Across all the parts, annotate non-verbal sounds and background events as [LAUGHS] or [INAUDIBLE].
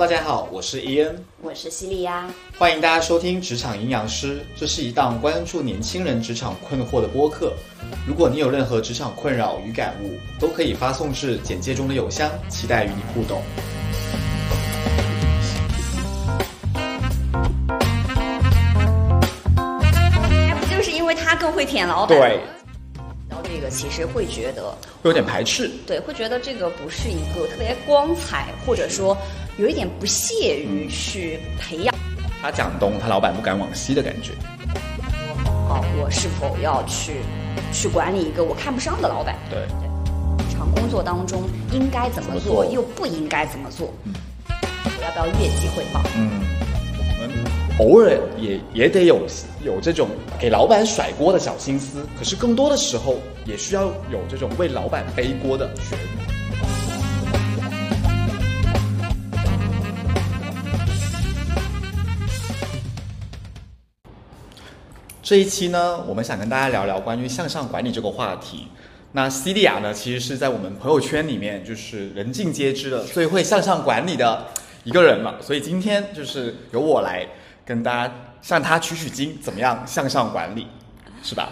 大家好，我是伊恩，我是西利亚，欢迎大家收听《职场营养师》，这是一档关注年轻人职场困惑的播客。如果你有任何职场困扰与感悟，都可以发送至简介中的邮箱，期待与你互动。不就是因为他更会舔老板。对，然后这个其实会觉得，会有点排斥。对，会觉得这个不是一个特别光彩，或者说有一点不屑于去培养。他讲东，他老板不敢往西的感觉。哦，我是否要去去管理一个我看不上的老板？对，日常工作当中应该怎么做，又不应该怎么做？我要不要越级汇报？嗯，我们偶尔也也得有有这种给老板甩锅的小心思，可是更多的时候也需要有这种为老板背锅的觉悟。这一期呢，我们想跟大家聊聊关于向上管理这个话题。那西利亚呢，其实是在我们朋友圈里面就是人尽皆知的最会向上管理的一个人了。所以今天就是由我来跟大家向他取取经，怎么样向上管理，是吧？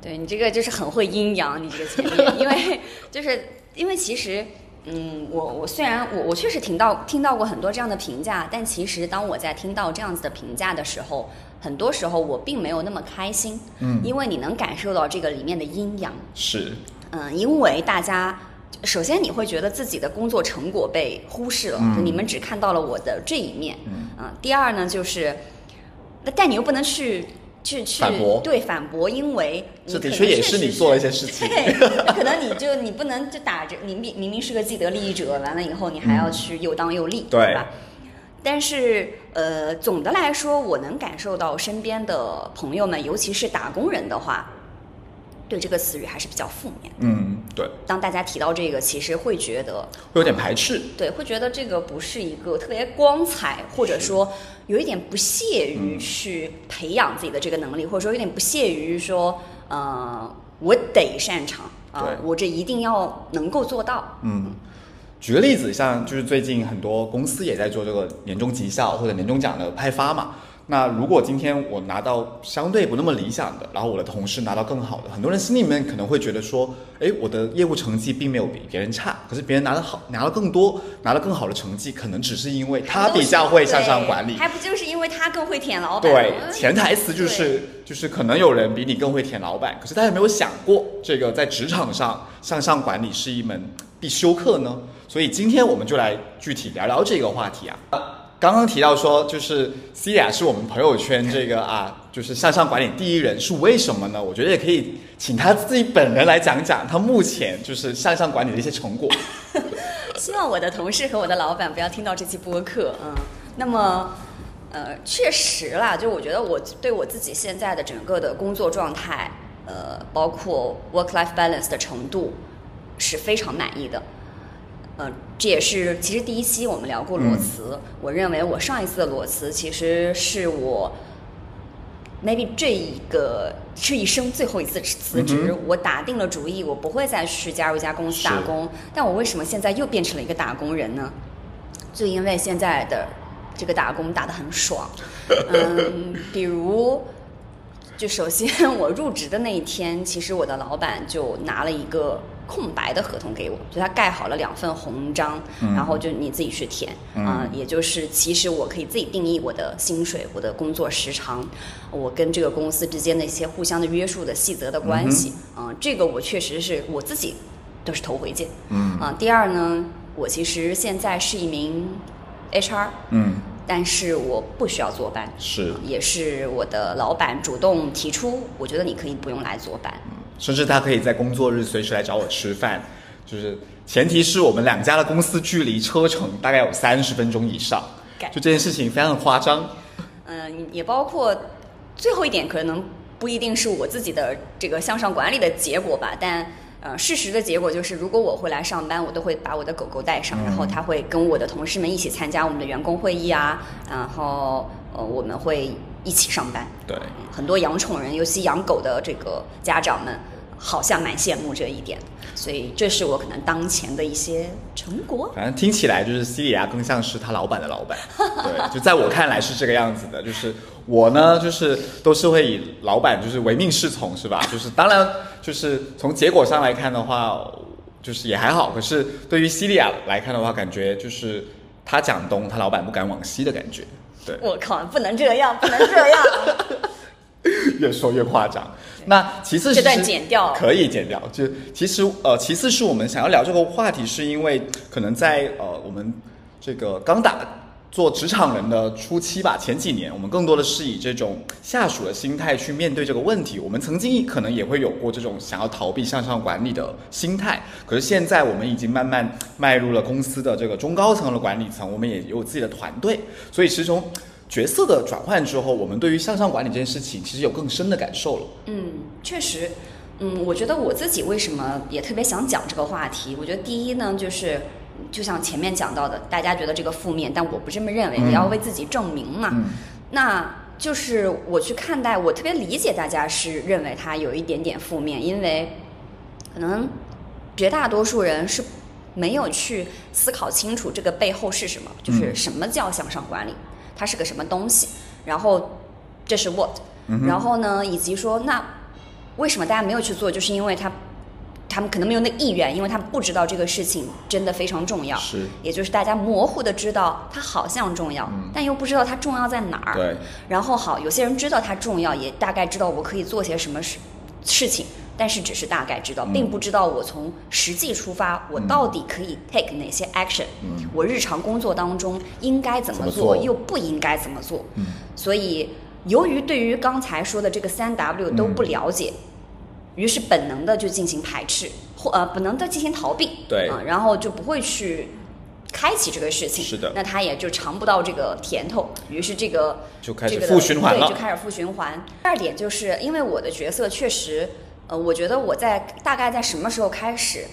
对你这个就是很会阴阳，你这个前面，因为 [LAUGHS] 就是因为其实，嗯，我我虽然我我确实听到听到过很多这样的评价，但其实当我在听到这样子的评价的时候，很多时候我并没有那么开心，嗯因为你能感受到这个里面的阴阳，是，嗯，因为大家。首先，你会觉得自己的工作成果被忽视了，嗯就你们只看到了我的这一面。嗯啊，第二呢，就是，那但你又不能去去去反驳对反驳，因为你这的可确也是你做了一些事情。对，可能你就你不能就打着你明明明是个既得利益者，完了以后你还要去又当又立，对吧？但是呃，总的来说，我能感受到身边的朋友们，尤其是打工人的话，对这个词语还是比较负面。嗯，对，当大家提到这个，其实会觉得会有点排斥。对，会觉得这个不是一个特别光彩，或者说有一点不屑于去培养自己的这个能力，或者说有点不屑于说，呃，我得擅长啊、对我这一定要能够做到。嗯，举个例子，像就是最近很多公司也在做这个年终绩效或者年终奖的派发嘛。那如果今天我拿到相对不那么理想的，然后我的同事拿到更好的，很多人心里面可能会觉得说，哎，我的业务成绩并没有比别人差，可是别人拿的好，拿了更多，拿了更好的成绩，可能只是因为他比较会向上管理。还不就是因为他更会舔老板？对，嗯潜台词就是就是可能有人比你更会舔老板，可是大家有没有想过，这个在职场上向上管理是一门必修课呢？所以今天我们就来具体聊聊这个话题啊。刚刚提到说，就是 C 雅是我们朋友圈这个啊，就是向上管理第一人，是为什么呢？我觉得也可以请他自己本人来讲讲他目前就是向上管理的一些成果。[LAUGHS] 希望我的同事和我的老板不要听到这期播客，嗯，那么，呃，确实啦，就我觉得我对我自己现在的整个的工作状态，呃，包括 work-life balance 的程度，是非常满意的。呃，这也是其实第一期我们聊过裸辞，我认为我上一次的裸辞其实是我 maybe 这一个这一生最后一次辞职，嗯我打定了主意，我不会再去加入一家公司打工。但我为什么现在又变成了一个打工人呢？就因为现在的这个打工打得很爽，嗯，比如。就首先，[LAUGHS] 我入职的那一天，其实我的老板就拿了一个空白的合同给我，就他盖好了两份红章，嗯。然后就你自己去填嗯。啊、也就是其实我可以自己定义我的薪水、我的工作时长，我跟这个公司之间的一些互相的约束的细则的关系啊、这个我确实是我自己都是头回见嗯。啊、第二呢，我其实现在是一名 HR，嗯，但是我不需要坐班，是，也是我的老板主动提出，我觉得你可以不用来坐班。甚至他可以在工作日随时来找我吃饭，就是前提是我们两家的公司距离车程大概有三十分钟以上，就这件事情非常夸张。嗯，也包括最后一点，可能不一定是我自己的这个向上管理的结果吧，但呃，事实的结果就是，如果我会来上班，我都会把我的狗狗带上，嗯。然后它会跟我的同事们一起参加我们的员工会议啊，然后呃，我们会一起上班。对，很多养宠人，尤其养狗的这个家长们，好像蛮羡慕这一点，所以这是我可能当前的一些成果。反正听起来就是西里亚更像是他老板的老板，[LAUGHS] 对，就在我看来是这个样子的。就是我呢，就是都是会以老板就是唯命是从，是吧？[LAUGHS] 就是当然就是从结果上来看的话，就是也还好。可是对于西利亚来看的话，感觉就是他讲东，他老板不敢往西的感觉。对，我靠，不能这样，不能这样。[LAUGHS] 越说越夸张。那其次，这段剪掉可以剪掉。就其实呃，其次是我们想要聊这个话题，是因为可能在呃我们这个刚打做职场人的初期吧，前几年我们更多的是以这种下属的心态去面对这个问题。我们曾经可能也会有过这种想要逃避向上管理的心态，可是现在我们已经慢慢迈入了公司的这个中高层的管理层，我们也有自己的团队，所以其实从。角色的转换之后，我们对于向上管理这件事情其实有更深的感受了。嗯，确实，嗯，我觉得我自己为什么也特别想讲这个话题？我觉得第一呢，就是就像前面讲到的，大家觉得这个负面，但我不这么认为，也要为自己证明嘛。那就是我去看待，我特别理解大家是认为它有一点点负面，因为可能绝大多数人是没有去思考清楚这个背后是什么，就是什么叫向上管理。它是个什么东西？然后这是 what，然后呢，以及说那为什么大家没有去做？就是因为他他们可能没有那意愿，因为他们不知道这个事情真的非常重要。是，也就是大家模糊的知道它好像重要，但又不知道它重要在哪儿。对。然后好，有些人知道它重要，也大概知道我可以做些什么事事情。但是只是大概知道，并不知道我从实际出发，我到底可以 take 哪些 action，嗯我日常工作当中应该怎么做，又不应该怎么做。嗯所以，由于对于刚才说的这个三 W 都不了解，于是本能的就进行排斥，或呃本能的进行逃避。对，然后就不会去开启这个事情。是的。那他也就尝不到这个甜头，于是这个就开始负循环了。对，就开始负循环。第二点就是因为我的角色确实。呃，我觉得我在大概在什么时候开始，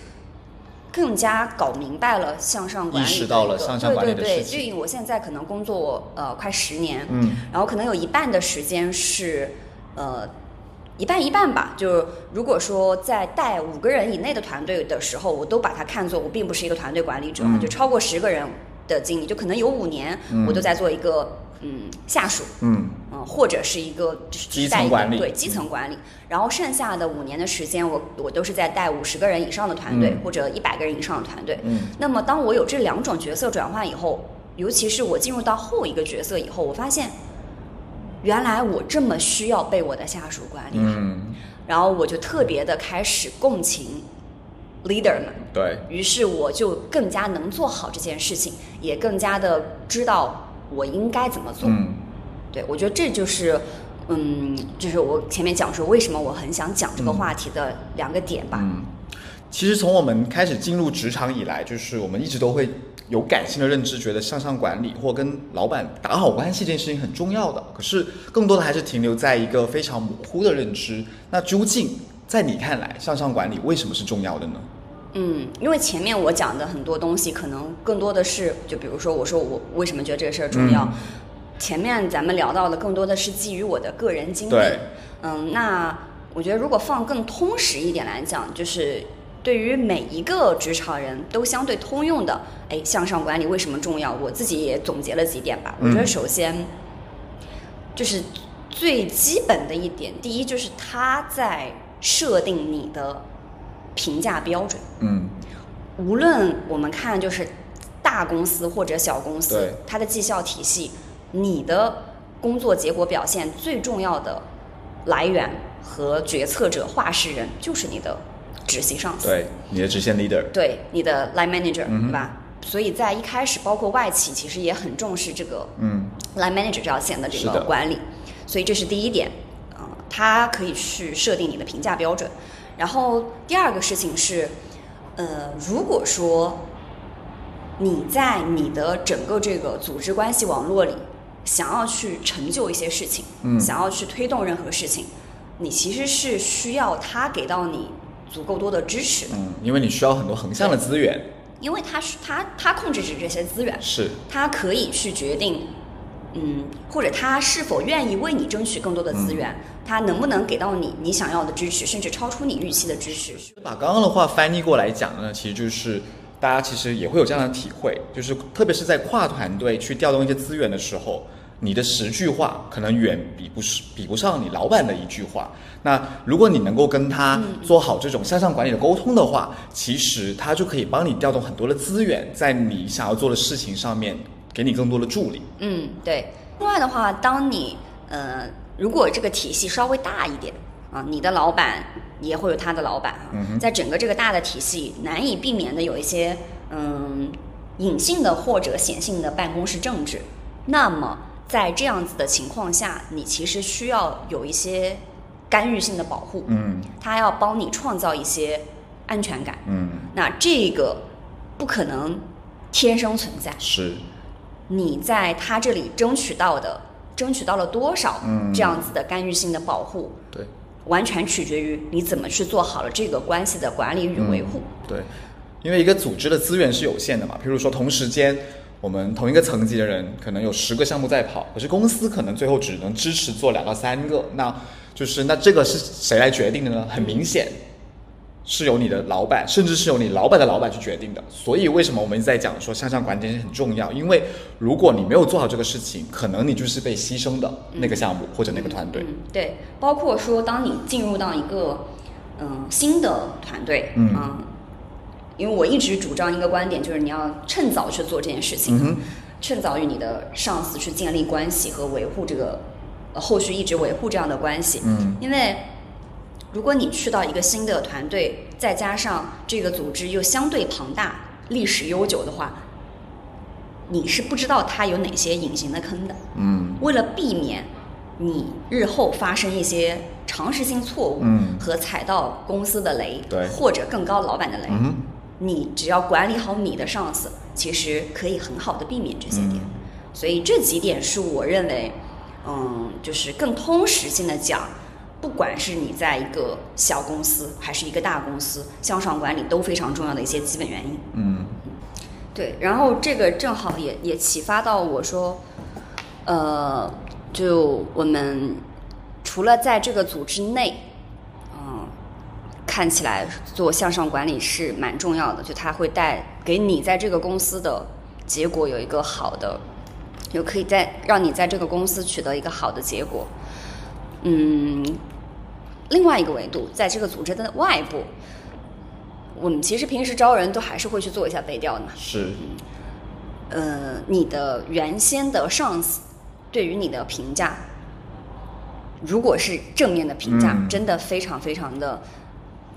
更加搞明白了向上管理，意识到了向上管理的事情。对对对，我现在可能工作呃快十年，嗯，然后可能有一半的时间是呃一半一半吧。就如果说在带五个人以内的团队的时候，我都把它看作我并不是一个团队管理者，就超过十个人的经历，就可能有五年我都在做一个。嗯，下属，嗯嗯，或者是一个就是基层管理，对基层管理。然后剩下的五年的时间，我我都是在带五十个人以上的团队，或者一百个人以上的团队。嗯，那么当我有这两种角色转换以后，尤其是我进入到后一个角色以后，我发现原来我这么需要被我的下属管理。嗯，然后我就特别的开始共情 leader 们。对于是，我就更加能做好这件事情，也更加的知道。我应该怎么做？对，我觉得这就是，嗯，就是我前面讲说为什么我很想讲这个话题的两个点吧。嗯，其实从我们开始进入职场以来，就是我们一直都会有感性的认知，觉得向上管理或跟老板打好关系这件事情很重要的。可是更多的还是停留在一个非常模糊的认知。那究竟在你看来，向上管理为什么是重要的呢？嗯，因为前面我讲的很多东西，可能更多的是，就比如说，我说我为什么觉得这个事儿重要。前面咱们聊到的更多的是基于我的个人经历。嗯，那我觉得如果放更通识一点来讲，就是对于每一个职场人都相对通用的，哎，向上管理为什么重要？我自己也总结了几点吧。我觉得首先就是最基本的一点，第一就是他在设定你的。评价标准，嗯，无论我们看就是大公司或者小公司，它的绩效体系，你的工作结果表现最重要的来源和决策者、话事人就是你的直系上司，对，你的直线 leader，对，你的 line manager，对吧？所以在一开始，包括外企，其实也很重视这个，嗯，line manager 这条线的这个管理，所以这是第一点，嗯，它可以去设定你的评价标准。然后第二个事情是，呃，如果说你在你的整个这个组织关系网络里，想要去成就一些事情，嗯，想要去推动任何事情，你其实是需要他给到你足够多的支持，嗯，因为你需要很多横向的资源，因为他是他他控制着这些资源，是，他可以去决定嗯，或者他是否愿意为你争取更多的资源，他能不能给到你你想要的支持，甚至超出你预期的支持。把刚刚的话翻译过来讲呢，其实就是大家其实也会有这样的体会，就是特别是在跨团队去调动一些资源的时候。你的十句话可能远比不是比不上你老板的一句话。那如果你能够跟他做好这种向上管理的沟通的话，其实他就可以帮你调动很多的资源，在你想要做的事情上面给你更多的助力。嗯，对。另外的话，当你呃，如果这个体系稍微大一点啊，你的老板也会有他的老板啊，在整个这个大的体系难以避免的有一些嗯隐性的或者显性的办公室政治，那么。在这样子的情况下，你其实需要有一些干预性的保护，嗯，他要帮你创造一些安全感，嗯，那这个不可能天生存在，是，你在他这里争取到的，争取到了多少，嗯，这样子的干预性的保护，对，完全取决于你怎么去做好了这个关系的管理与维护，对，因为一个组织的资源是有限的嘛，比如说同时间。我们同一个层级的人可能有十个项目在跑，可是公司可能最后只能支持做两到三个，那就是那这个是谁来决定的呢？很明显是由你的老板，甚至是由你老板的老板去决定的。所以为什么我们一直在讲说向上管理很重要？因为如果你没有做好这个事情，可能你就是被牺牲的那个项目或者那个团队。对，包括说当你进入到一个嗯新的团队，嗯。因为我一直主张一个观点，就是你要趁早去做这件事情，趁早与你的上司去建立关系和维护这个后续一直维护这样的关系。嗯，因为如果你去到一个新的团队，再加上这个组织又相对庞大、历史悠久的话，你是不知道它有哪些隐形的坑的。嗯，为了避免你日后发生一些常识性错误，嗯，和踩到公司的雷，对，或者更高老板的雷，嗯。你只要管理好你的上司，其实可以很好的避免这些点。所以这几点是我认为，嗯，就是更通识性的讲，不管是你在一个小公司还是一个大公司，向上管理都非常重要的一些基本原因。嗯，对。然后这个正好也也启发到我说，呃，就我们除了在这个组织内。看起来做向上管理是蛮重要的，就它会带给你在这个公司的结果有一个好的，有可以在让你在这个公司取得一个好的结果。嗯，另外一个维度，在这个组织的外部，我们其实平时招人都还是会去做一下背调的嘛。是。呃，你的原先的上司对于你的评价，如果是正面的评价，真的非常非常的。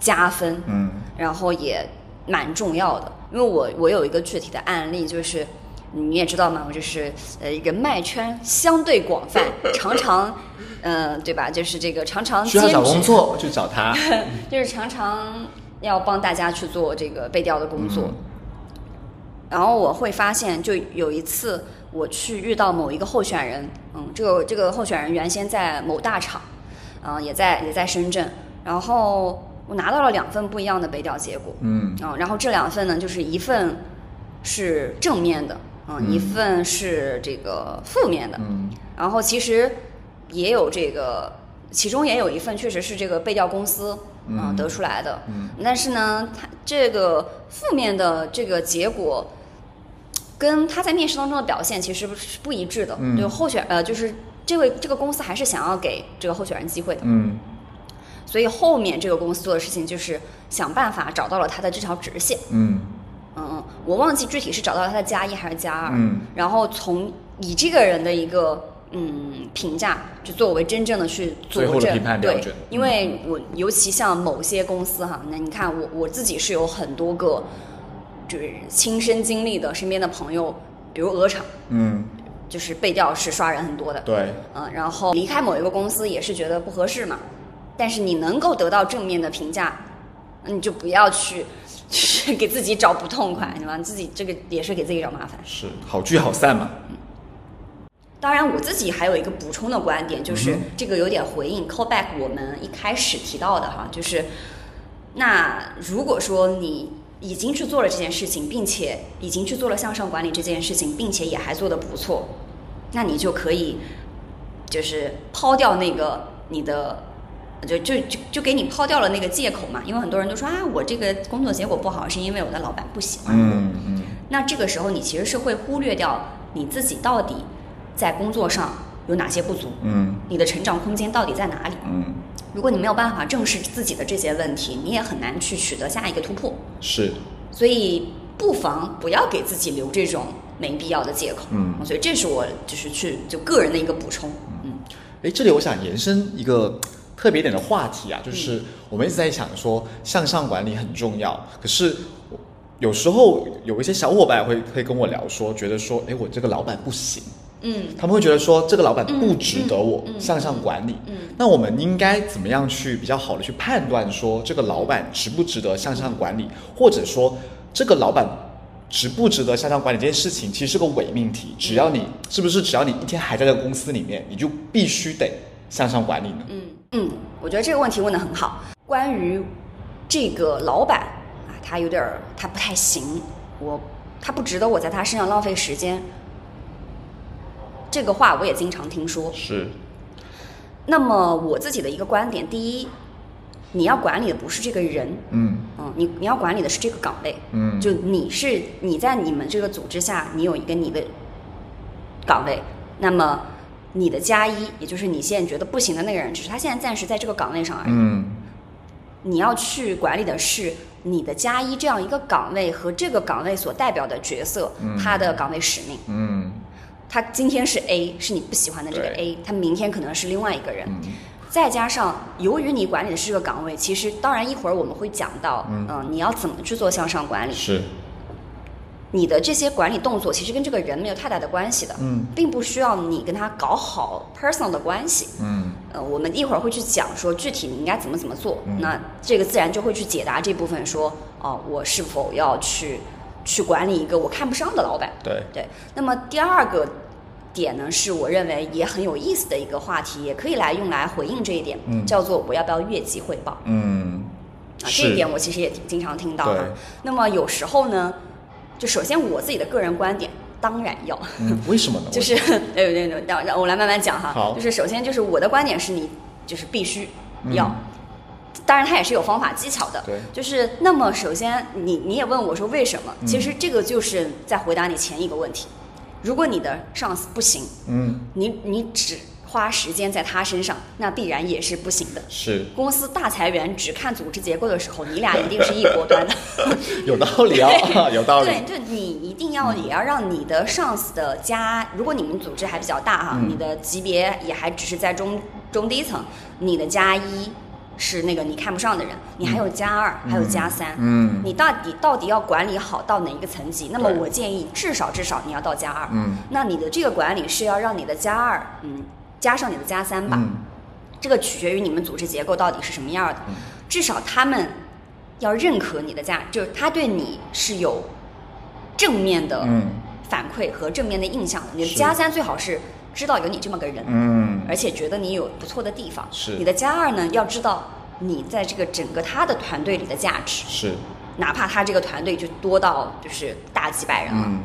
加分，嗯，然后也蛮重要的，因为我我有一个具体的案例，就是你也知道嘛，我就是呃人脉圈相对广泛，[LAUGHS] 常常，嗯，对吧？就是这个常常需要找工作就找他，[LAUGHS] 就是常常要帮大家去做这个背调的工作，然后我会发现，就有一次我去遇到某一个候选人，嗯，这个这个候选人原先在某大厂，嗯，也在也在深圳，然后。我拿到了两份不一样的北调结果，嗯，啊，然后这两份呢，就是一份是正面的，嗯，一份是这个负面的，嗯，然后其实也有这个，其中也有一份确实是这个背调公司嗯得出来的，嗯，但是呢，他这个负面的这个结果跟他在面试当中的表现其实是不一致的，嗯。就候选呃，就是这位这个公司还是想要给这个候选人机会的，嗯。所以后面这个公司做的事情就是想办法找到了他的这条直线。嗯嗯，我忘记具体是找到了他的加一还是加二。嗯，然后从以这个人的一个嗯评价，就作为真正的去佐证。对，因为我尤其像某些公司哈，那你看我我自己是有很多个就是亲身经历的身边的朋友，比如鹅厂，嗯，就是背调是刷人很多的。对，嗯，然后离开某一个公司也是觉得不合适嘛。但是你能够得到正面的评价，你就不要去 [LAUGHS] 去给自己找不痛快，对吧？自己这个也是给自己找麻烦。是好聚好散嘛。嗯当然，我自己还有一个补充的观点，就是这个有点回应 callback 我们一开始提到的哈，就是那如果说你已经去做了这件事情，并且已经去做了向上管理这件事情，并且也还做得不错，那你就可以就是抛掉那个你的。就就就就给你抛掉了那个借口嘛，因为很多人都说啊，我这个工作结果不好，是因为我的老板不喜欢我。嗯嗯那这个时候，你其实是会忽略掉你自己到底在工作上有哪些不足，嗯你的成长空间到底在哪里。嗯，如果你没有办法正视自己的这些问题，你也很难去取得下一个突破。是，所以不妨不要给自己留这种没必要的借口。嗯所以这是我就是去就个人的一个补充。嗯哎，这里我想延伸一个特别点的话题啊，就是我们一直在想说向上管理很重要，可是有时候有一些小伙伴会会跟我聊说，觉得说，哎，我这个老板不行，嗯。他们会觉得说这个老板不值得我向上管理。嗯。那我们应该怎么样去比较好的去判断说这个老板值不值得向上管理，或者说这个老板值不值得向上管理这件事情，其实是个伪命题。只要你是不是只要你一天还在这个公司里面，你就必须得向上管理呢？嗯嗯，我觉得这个问题问的很好。关于这个老板啊，他有点儿他不太行，我他不值得我在他身上浪费时间。这个话我也经常听说。是，那么我自己的一个观点，第一，你要管理的不是这个人，嗯嗯，你你要管理的是这个岗位，嗯，就你是你在你们这个组织下，你有一个你的岗位，那么你的加一，也就是你现在觉得不行的那个人，只是他现在暂时在这个岗位上而已。嗯你要去管理的是你的加一这样一个岗位和这个岗位所代表的角色，嗯他的岗位使命。嗯他今天是 A，是你不喜欢的这个 A，他明天可能是另外一个人。嗯再加上，由于你管理的是这个岗位，其实当然一会儿我们会讲到，嗯嗯、你要怎么去做向上管理。是，你的这些管理动作其实跟这个人没有太大的关系的，嗯并不需要你跟他搞好 personal 的关系。嗯呃，我们一会儿会去讲说具体你应该怎么怎么做，嗯那这个自然就会去解答这部分说，哦、我是否要去去管理一个我看不上的老板？对，对。那么第二个点呢，是我认为也很有意思的一个话题，也可以来用来回应这一点，嗯叫做我要不要越级汇报？嗯啊，这一点我其实也挺经常听到对的。那么有时候呢，就首先我自己的个人观点，当然要，嗯，为什么呢？[LAUGHS] 就是 [LAUGHS] 对对对，让让我来慢慢讲哈。好就是首先就是我的观点是你就是必须嗯要。当然，它也是有方法技巧的。对就是那么，首先你你也问我说为什么？嗯其实这个就是在回答你前一个问题。如果你的上司不行，嗯你你只花时间在他身上，那必然也是不行的。是公司大裁员只看组织结构的时候，你俩 [LAUGHS] 一定是一锅端的。[LAUGHS] 有道理啊，[LAUGHS] 有道理对，，就你一定要也要让你的上司的加，如果你们组织还比较大哈，嗯你的级别也还只是在中中低层，你的加一是那个你看不上的人，你还有加二，还有加三。嗯你到底到底要管理好到哪一个层级？那么我建议至少至少你要到加二。嗯那你的这个管理是要让你的加二，嗯，加上你的加三吧。嗯这个取决于你们组织结构到底是什么样的。嗯至少他们要认可你的价，就是他对你是有正面的嗯反馈和正面的印象的。你的加三最好是知道有你这么个人，嗯而且觉得你有不错的地方。是你的加二呢，要知道你在这个整个他的团队里的价值，是哪怕他这个团队就多到就是大几百人了，嗯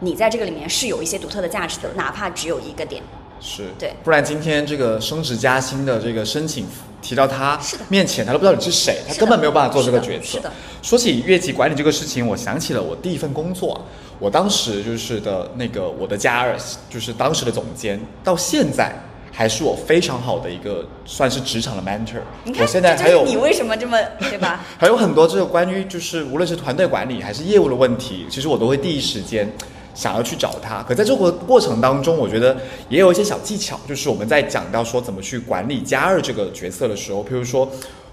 你在这个里面是有一些独特的价值的，哪怕只有一个点。是，对不然今天这个升职加薪的这个申请提到他面前，他都不知道你是谁，他根本没有办法做这个决策。是的说起越级管理这个事情，我想起了我第一份工作，我当时就是的那个我的加二，就是当时的总监，到现在还是我非常好的一个算是职场的 mentor。你看，我现在还有你为什么这么对吧？[LAUGHS] 还有很多这个关于就是无论是团队管理还是业务的问题，其实我都会第一时间想要去找他。可在这个过程当中，我觉得也有一些小技巧，就是我们在讲到说怎么去管理加二这个角色的时候，譬如说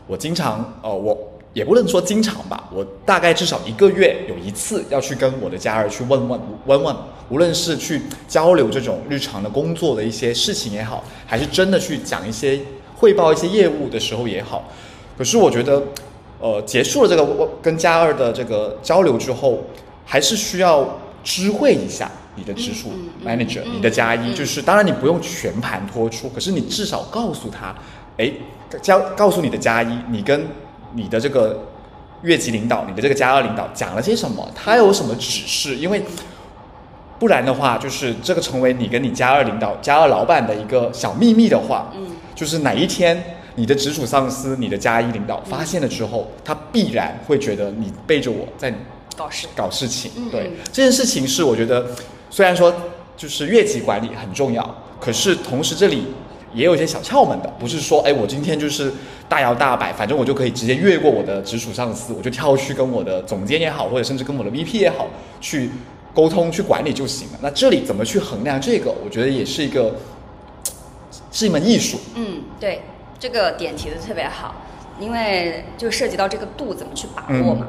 我经常呃我。也不能说经常吧，我大概至少一个月有一次要去跟我的家人去问问问问，无论是去交流这种日常的工作的一些事情也好，还是真的去讲一些汇报一些业务的时候也好，可是我觉得，呃，结束了这个跟加二的这个交流之后，还是需要知会一下你的直属 manager，、嗯你的加一，嗯就是当然你不用全盘托出，可是你至少告诉他，哎，教告诉你的加一，你跟你的这个越级领导，你的这个加二领导讲了些什么，他有什么指示，因为。不然的话，就是这个成为你跟你加二领导、加二老板的一个小秘密的话，嗯，就是哪一天你的直属上司、你的加一领导发现了之后，他必然会觉得你背着我在搞事。搞事情。对这件事情是我觉得，虽然说就是越级管理很重要，可是同时这里也有一些小窍门的，不是说哎我今天就是大摇大摆，反正我就可以直接越过我的直属上司，我就跳去跟我的总监也好，或者甚至跟我的 VP 也好去沟通去管理就行了。那这里怎么去衡量这个，我觉得也是一个是一门艺术。嗯，对，这个点提的特别好，因为就涉及到这个度怎么去把握嘛。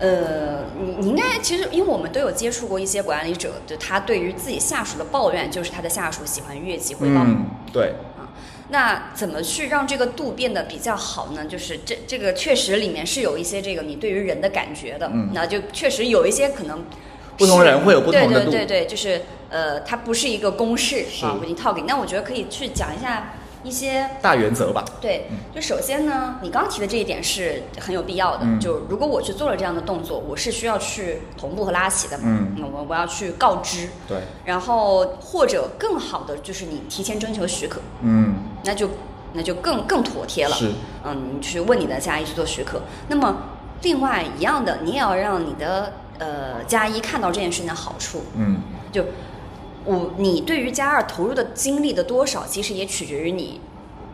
呃，你你应该其实，因为我们都有接触过一些管理者，就他对于自己下属的抱怨，就是他的下属喜欢越级汇报。嗯，对，啊，那怎么去让这个度变得比较好呢？就是这这个确实里面是有一些这个你对于人的感觉的，嗯那就确实有一些可能不同人会有不同的度对对对对，就是呃，它不是一个公式是啊，给你套给你。那我觉得可以去讲一下一些大原则吧。对，就首先呢，你刚提的这一点是很有必要的。嗯就如果我去做了这样的动作，我是需要去同步和拉起的。嗯那我我要去告知，对，然后或者更好的就是你提前征求许可，嗯，那就那就更更妥帖了。是，嗯，你去问你的加一去做许可。那么另外一样的，你也要让你的呃加一看到这件事情的好处。嗯，就我你对于加二投入的精力的多少，其实也取决于你。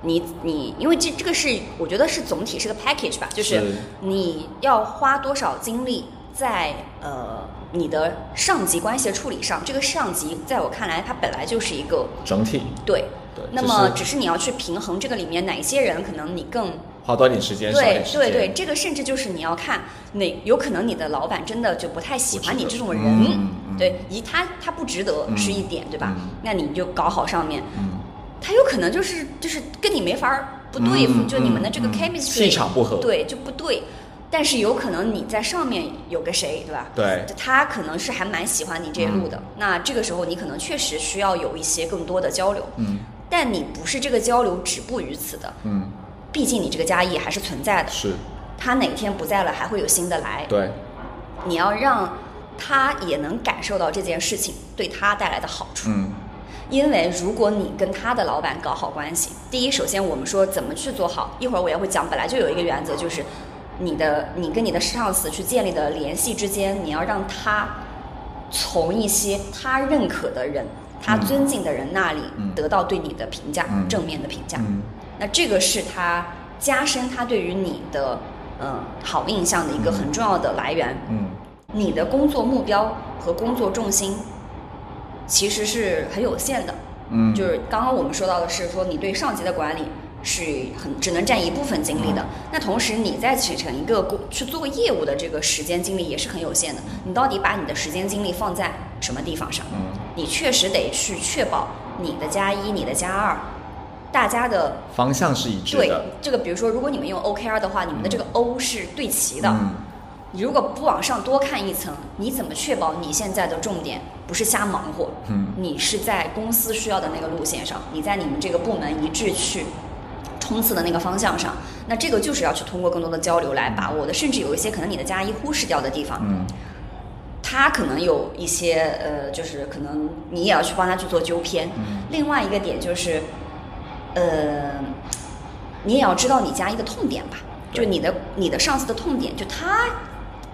你你，因为这这个是我觉得是总体是个 package 吧，就是是你要花多少精力在呃你的上级关系的处理上。这个上级在我看来，它本来就是一个整体对，对，那么只是你要去平衡这个里面哪些人可能你更花多点时间，对间，对对，这个甚至就是你要看哪有可能你的老板真的就不太喜欢你这种人，对，以他他不值得嗯。是一点，对吧？嗯。那你就搞好上面，嗯，他有可能就是就是跟你没法儿不对付，嗯就你们的这个 chemistry 气场不合。对就不对。但是有可能你在上面有个谁，对吧？对，他可能是还蛮喜欢你这一路的，那这个时候你可能确实需要有一些更多的交流，嗯。但你不是这个交流止步于此的，嗯，毕竟你这个家业还是存在的，是，他哪天不在了，还会有新的来。对，你要让他也能感受到这件事情对他带来的好处。嗯因为如果你跟他的老板搞好关系，第一，首先我们说怎么去做好，一会儿我也会讲，本来就有一个原则，就是你的你跟你的上司去建立的联系之间，你要让他从一些他认可的人、他嗯尊敬的人那里嗯得到对你的评价，嗯正面的评价。嗯那这个是他加深他对于你的嗯、好印象的一个嗯很重要的来源。嗯你的工作目标和工作重心其实是很有限的。嗯，就是刚刚我们说到的是说你对上级的管理是很只能占一部分精力的，那同时你在启程一个工去做业务的这个时间精力也是很有限的。你到底把你的时间精力放在什么地方上？嗯你确实得去确保你的加一、你的加二，大家的方向是一致的对的，这个，比如说如果你们用 OKR 的话，你们的这个 O 是对齐的。嗯你如果不往上多看一层，你怎么确保你现在的重点不是瞎忙活？嗯。你是在公司需要的那个路线上，你在你们这个部门一致去冲刺的那个方向上，那这个就是要去通过更多的交流来把握的。甚至有一些可能你的加一忽视掉的地方，嗯。他可能有一些呃，就是可能你也要去帮他去做纠偏。嗯。另外一个点就是，呃，你也要知道你加一的痛点吧，就你的你的上司的痛点，就他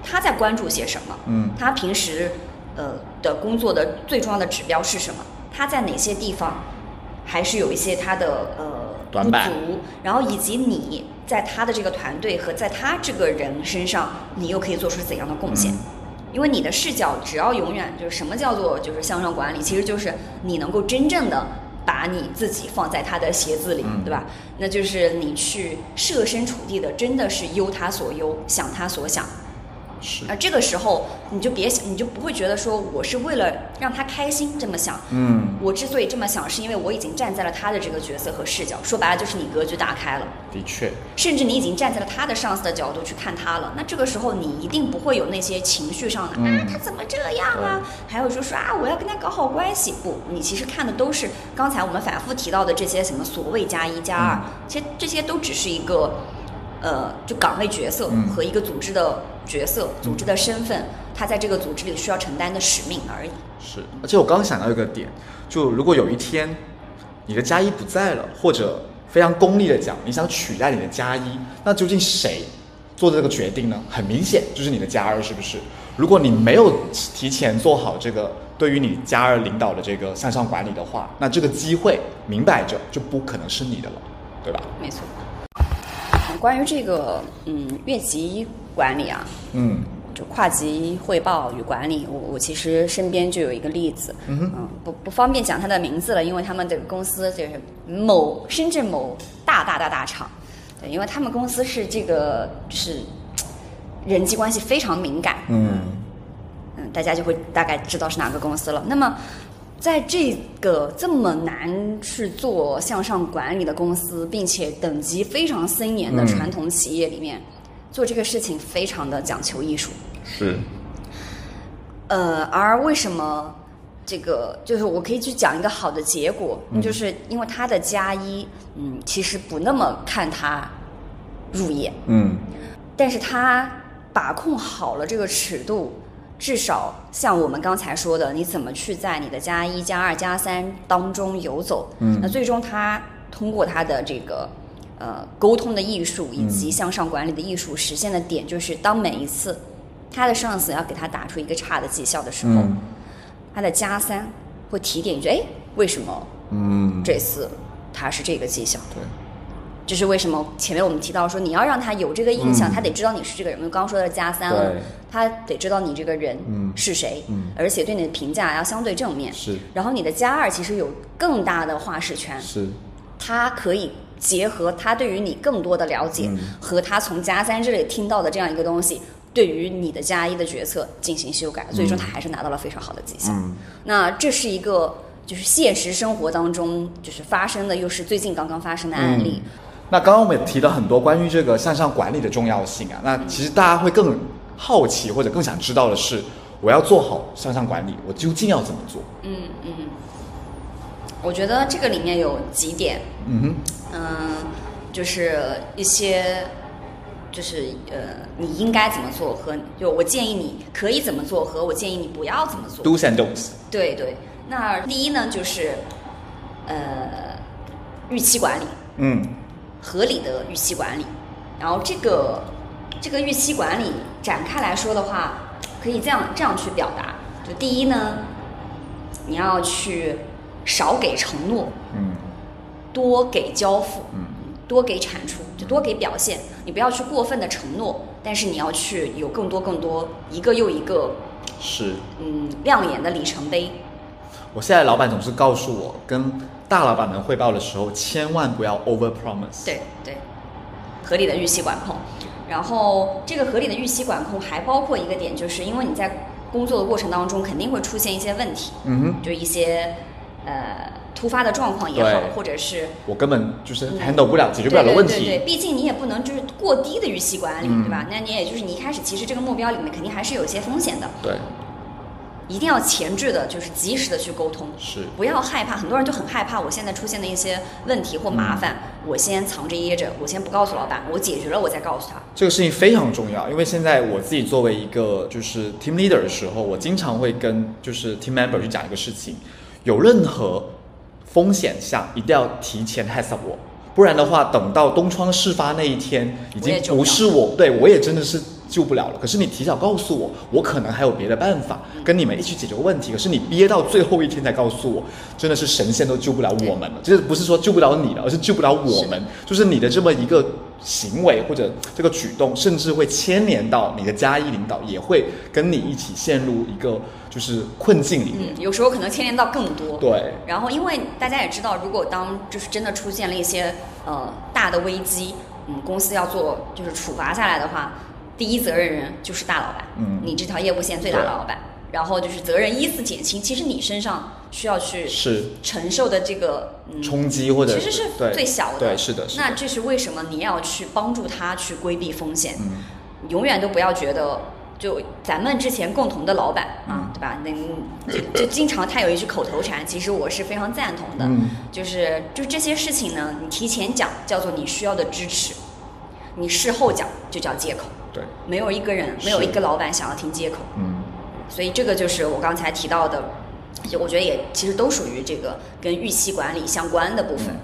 他在关注些什么，嗯他平时呃的工作的最重要的指标是什么？他在哪些地方还是有一些他的呃短板，然后以及你在他的这个团队和在他这个人身上，你又可以做出怎样的贡献？嗯因为你的视角只要永远就是什么叫做就是向上管理，其实就是你能够真正的把你自己放在他的鞋子里，嗯对吧？那就是你去设身处地的，真的是忧他所忧，想他所想。是，而这个时候，你就别想，你就不会觉得说我是为了让他开心这么想。嗯我之所以这么想，是因为我已经站在了他的这个角色和视角，说白了就是你格局打开了。的确，甚至你已经站在了他的上司的角度去看他了，那这个时候你一定不会有那些情绪上的、嗯啊，他怎么这样啊？还有说说啊，我要跟他搞好关系。不，你其实看的都是刚才我们反复提到的这些什么所谓加一加二嗯，其实这些都只是一个，呃，就岗位角色嗯和一个组织的角色、组织的身份，他在这个组织里需要承担的使命而已。是，而且我刚刚想到一个点，就如果有一天你的加一不在了，或者非常功利的讲，你想取代你的加一，那究竟谁做的这个决定呢？很明显就是你的加二，是不是？如果你没有提前做好这个对于你加二领导的这个向上管理的话，那这个机会明摆着就不可能是你的了，对吧？没错。关于这个嗯越级管理啊，嗯。就跨级汇报与管理，我我其实身边就有一个例子，嗯不不方便讲他的名字了，因为他们这个公司就是某深圳某大大大大厂，对，因为他们公司是这个就是人际关系非常敏感，嗯。嗯，大家就会大概知道是哪个公司了。那么，在这个这么难去做向上管理的公司，并且等级非常森严的嗯传统企业里面，做这个事情非常的讲求艺术。是，呃，而为什么这个就是我可以去讲一个好的结果，就是因为他的加一，嗯，其实不那么看他入业，嗯。但是他把控好了这个尺度，至少像我们刚才说的，你怎么去在你的加一、加二、加三当中游走？嗯。那最终他通过他的这个呃沟通的艺术以及向上管理的艺术，实现的点就是，当每一次他的上司要给他打出一个差的绩效的时候，嗯。他的加三会提点一句：哎，为什么嗯，这次他是这个绩效？对，这是为什么？前面我们提到说，你要让他有这个印象，嗯他得知道你是这个人。我们刚刚说的加三了，他得知道你这个人嗯是谁，嗯而且对你的评价要相对正面。是然后你的加二其实有更大的话事权，是，他可以结合他对于你更多的了解、嗯和他从加三这里听到的这样一个东西，对于你的加一的决策进行修改，最终他还是拿到了非常好的绩效。嗯那这是一个就是现实生活当中就是发生的，又是最近刚刚发生的案例。那刚刚我们也提了很多关于这个向上管理的重要性啊。那其实大家会更好奇或者更想知道的是，我要做好向上管理，我究竟要怎么做？嗯嗯，我觉得这个里面有几点，嗯哼，嗯，就是一些，就是呃，你应该怎么做和就我建议你可以怎么做和我建议你不要怎么做。，do's and don'ts。对对，那第一呢就是呃预期管理，嗯合理的预期管理。然后这个这个预期管理展开来说的话，可以这样这样去表达：就第一呢，你要去少给承诺，嗯多给交付，嗯多给产出，就多给表现。你不要去过分的承诺，但是你要去有更多更多一个又一个是。嗯亮眼的里程碑。我现在老板总是告诉我，跟大老板们汇报的时候，千万不要 over promise。对对，合理的预期管控。然后这个合理的预期管控还包括一个点，就是因为你在工作的过程当中肯定会出现一些问题，嗯哼，就一些呃突发的状况也好，或者是我根本就是嗯 handle 不了、解决不了的问题。对对对对，毕竟你也不能就是过低的预期管理，嗯对吧？那你也就是你一开始其实这个目标里面肯定还是有一些风险的，对一定要前置的，就是及时的去沟通，是不要害怕。很多人就很害怕，我现在出现的一些问题或麻烦，我先藏着掖着，我先不告诉老板，我解决了我再告诉他。这个事情非常重要，因为现在我自己作为一个就是 team leader 的时候，我经常会跟就是 team member 去讲一个事情，有任何风险下一定要提前 heads up 我，不然的话，等到东窗事发那一天，已经不是我，对我也真的是救不了了。可是你提早告诉我，我可能还有别的办法跟你们一起解决问题。可是你憋到最后一天才告诉我，真的是神仙都救不了我们了。这不是说救不了你了，而是救不了我们。就是你的这么一个行为或者这个举动，甚至会牵连到你的加一领导，也会跟你一起陷入一个就是困境里面。嗯，有时候可能牵连到更多。对，然后，因为大家也知道，如果当就是真的出现了一些呃大的危机，嗯，公司要做就是处罚下来的话，第一责任人就是大老板，嗯。你这条业务线最大的老板，然后就是责任依次减轻，其实你身上需要去是。承受的这个嗯冲击或者其实是最小的，对，是的。那这是为什么你要去帮助他去规避风险？嗯。永远都不要觉得，就咱们之前共同的老板啊，嗯。对吧？那就就经常他有一句口头禅，其实我是非常赞同的，嗯。就是就这些事情呢，你提前讲叫做你需要的支持，你事后讲就叫借口。对，没有一个人，没有一个老板想要听借口。嗯所以这个就是我刚才提到的，就我觉得也其实都属于这个跟预期管理相关的部分。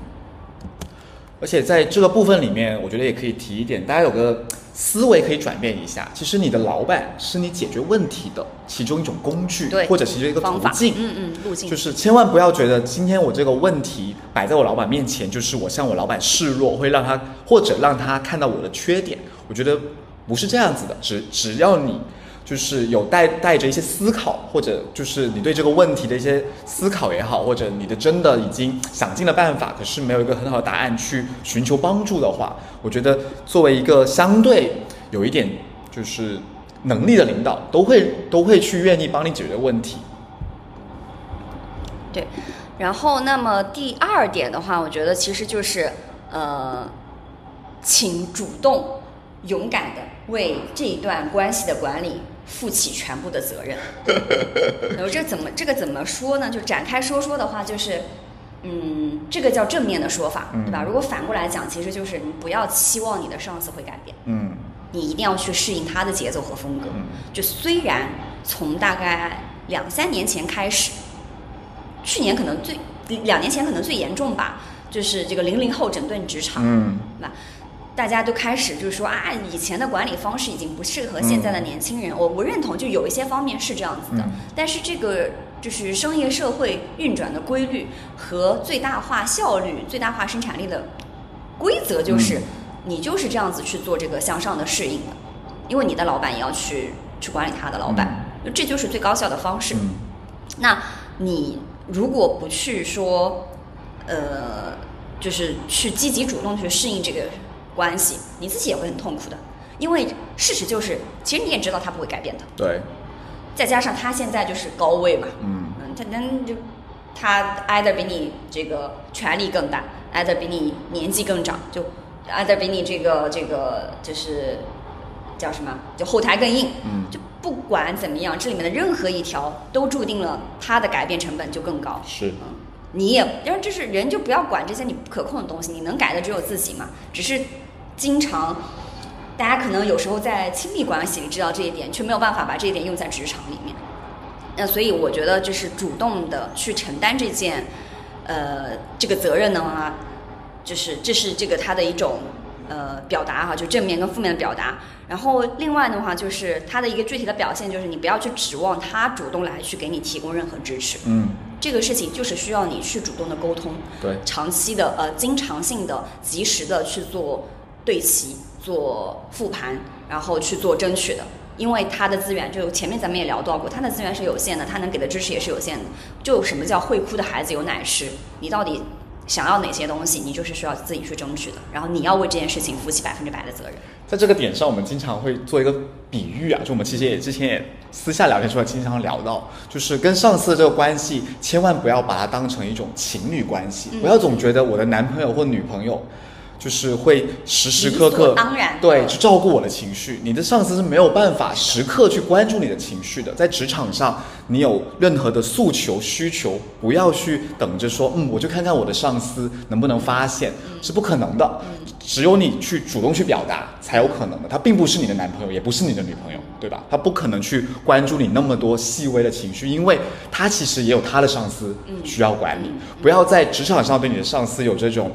而且在这个部分里面，我觉得也可以提一点，大家有个思维可以转变一下。其实你的老板是你解决问题的其中一种工具，对或者其中一个途径。嗯嗯，路径就是千万不要觉得今天我这个问题摆在我老板面前，就是我向我老板示弱，会让他或者让他看到我的缺点。我觉得不是这样子的，只只要你就是有带带着一些思考，或者就是你对这个问题的一些思考也好，或者你的真的已经想尽了办法，可是没有一个很好的答案去寻求帮助的话，我觉得作为一个相对有一点就是能力的领导，都会都会去愿意帮你解决问题。对，然后那么第二点的话，我觉得其实就是呃，请主动、勇敢的为这一段关系的管理负起全部的责任。[LAUGHS] 然后这怎么这个怎么说呢？就展开说说的话，就是嗯，这个叫正面的说法，对吧？嗯如果反过来讲，其实就是你不要期望你的上司会改变。嗯你一定要去适应他的节奏和风格。嗯就虽然从大概两三年前开始，去年可能最两年前可能最严重吧，就是这个零零后整顿职场，嗯对吧？大家都开始就是说啊，以前的管理方式已经不适合现在的年轻人。我不认同，就有一些方面是这样子的，嗯。但是这个就是商业社会运转的规律和最大化效率、最大化生产力的规则就是，嗯。你就是这样子去做这个向上的适应的，因为你的老板也要去去管理他的老板，这就是最高效的方式。嗯。那你如果不去说，呃，就是去积极主动去适应这个关系，你自己也会很痛苦的。因为事实就是，其实你也知道他不会改变的。对，再加上他现在就是高位嘛，嗯。嗯，他能就他 either 比你这个权力更大，either 比你年纪更长，就 either 比你这个这个就是叫什么，就后台更硬，嗯。就不管怎么样，这里面的任何一条都注定了他的改变成本就更高。是。嗯，你也，因为就是人就不要管这些你不可控的东西，你能改的只有自己嘛。只是经常，大家可能有时候在亲密关系里知道这一点，却没有办法把这一点用在职场里面。那所以我觉得就是主动的去承担这件，呃，这个责任的话，就是这是这个他的一种呃表达哈，就正面跟负面的表达。然后另外的话，就是他的一个具体的表现，就是你不要去指望他主动来去给你提供任何支持。嗯这个事情就是需要你去主动的沟通，对长期的呃经常性的、及时的去做对齐、做复盘，然后去做争取的。因为他的资源，就前面咱们也聊到过，他的资源是有限的，他能给的支持也是有限的。就什么叫会哭的孩子有奶吃？你到底想要哪些东西，你就是需要自己去争取的。然后你要为这件事情负起百分之百的责任。在这个点上，我们经常会做一个比喻啊，就我们其实也之前也私下聊天时候经常聊到，就是跟上司的这个关系，千万不要把它当成一种情侣关系，嗯不要总觉得我的男朋友或女朋友。就是会时时刻刻当然对去照顾我的情绪，你的上司是没有办法时刻去关注你的情绪的。在职场上，你有任何的诉求需求，不要去等着说，嗯，我就看看我的上司能不能发现，是不可能的。只有你去主动去表达，才有可能的。他并不是你的男朋友，也不是你的女朋友，对吧？他不可能去关注你那么多细微的情绪，因为他其实也有他的上司需要管理。不要在职场上对你的上司有这种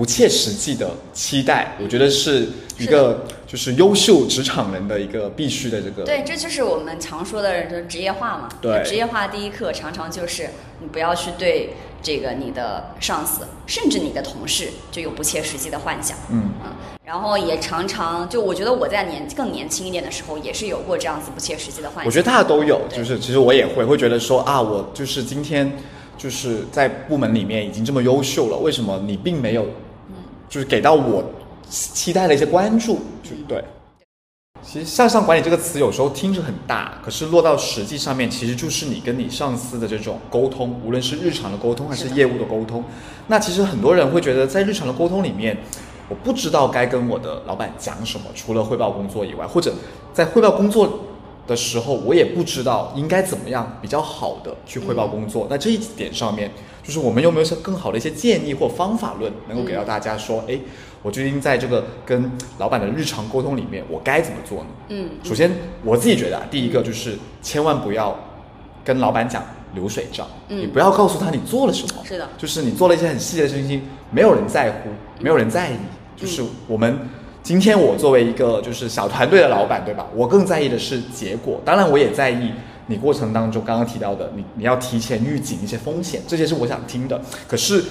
不切实际的期待，我觉得是一个就是优秀职场人的一个必须的这个。对，这就是我们常说的就是职业化嘛。对职业化第一课常常就是你不要去对这个你的上司，甚至你的同事就有不切实际的幻想。嗯嗯，然后也常常就我觉得我在年更年轻一点的时候，也是有过这样子不切实际的幻想。我觉得大家都有，就是其实我也会会觉得说啊，我就是今天就是在部门里面已经这么优秀了，为什么你并没有，就是给到我期待的一些关注？就对。其实向上管理这个词有时候听着很大，可是落到实际上面，其实就是你跟你上司的这种沟通，无论是日常的沟通还是业务的沟通。那其实很多人会觉得，在日常的沟通里面，我不知道该跟我的老板讲什么，除了汇报工作以外，或者在汇报工作的时候，我也不知道应该怎么样比较好的去汇报工作。那这一点上面，就是我们有没有更好的一些建议或方法论，能够给到大家说，哎，我最近在这个跟老板的日常沟通里面，我该怎么做呢？嗯，首先我自己觉得，啊，第一个就是千万不要跟老板讲流水账，嗯你不要告诉他你做了什么，是的就是你做了一些很细节的事情，没有人在乎，没有人在意。就是我们今天我作为一个就是小团队的老板，对吧？我更在意的是结果，当然我也在意你过程当中刚刚提到的，你你要提前预警一些风险，这些是我想听的。可是，比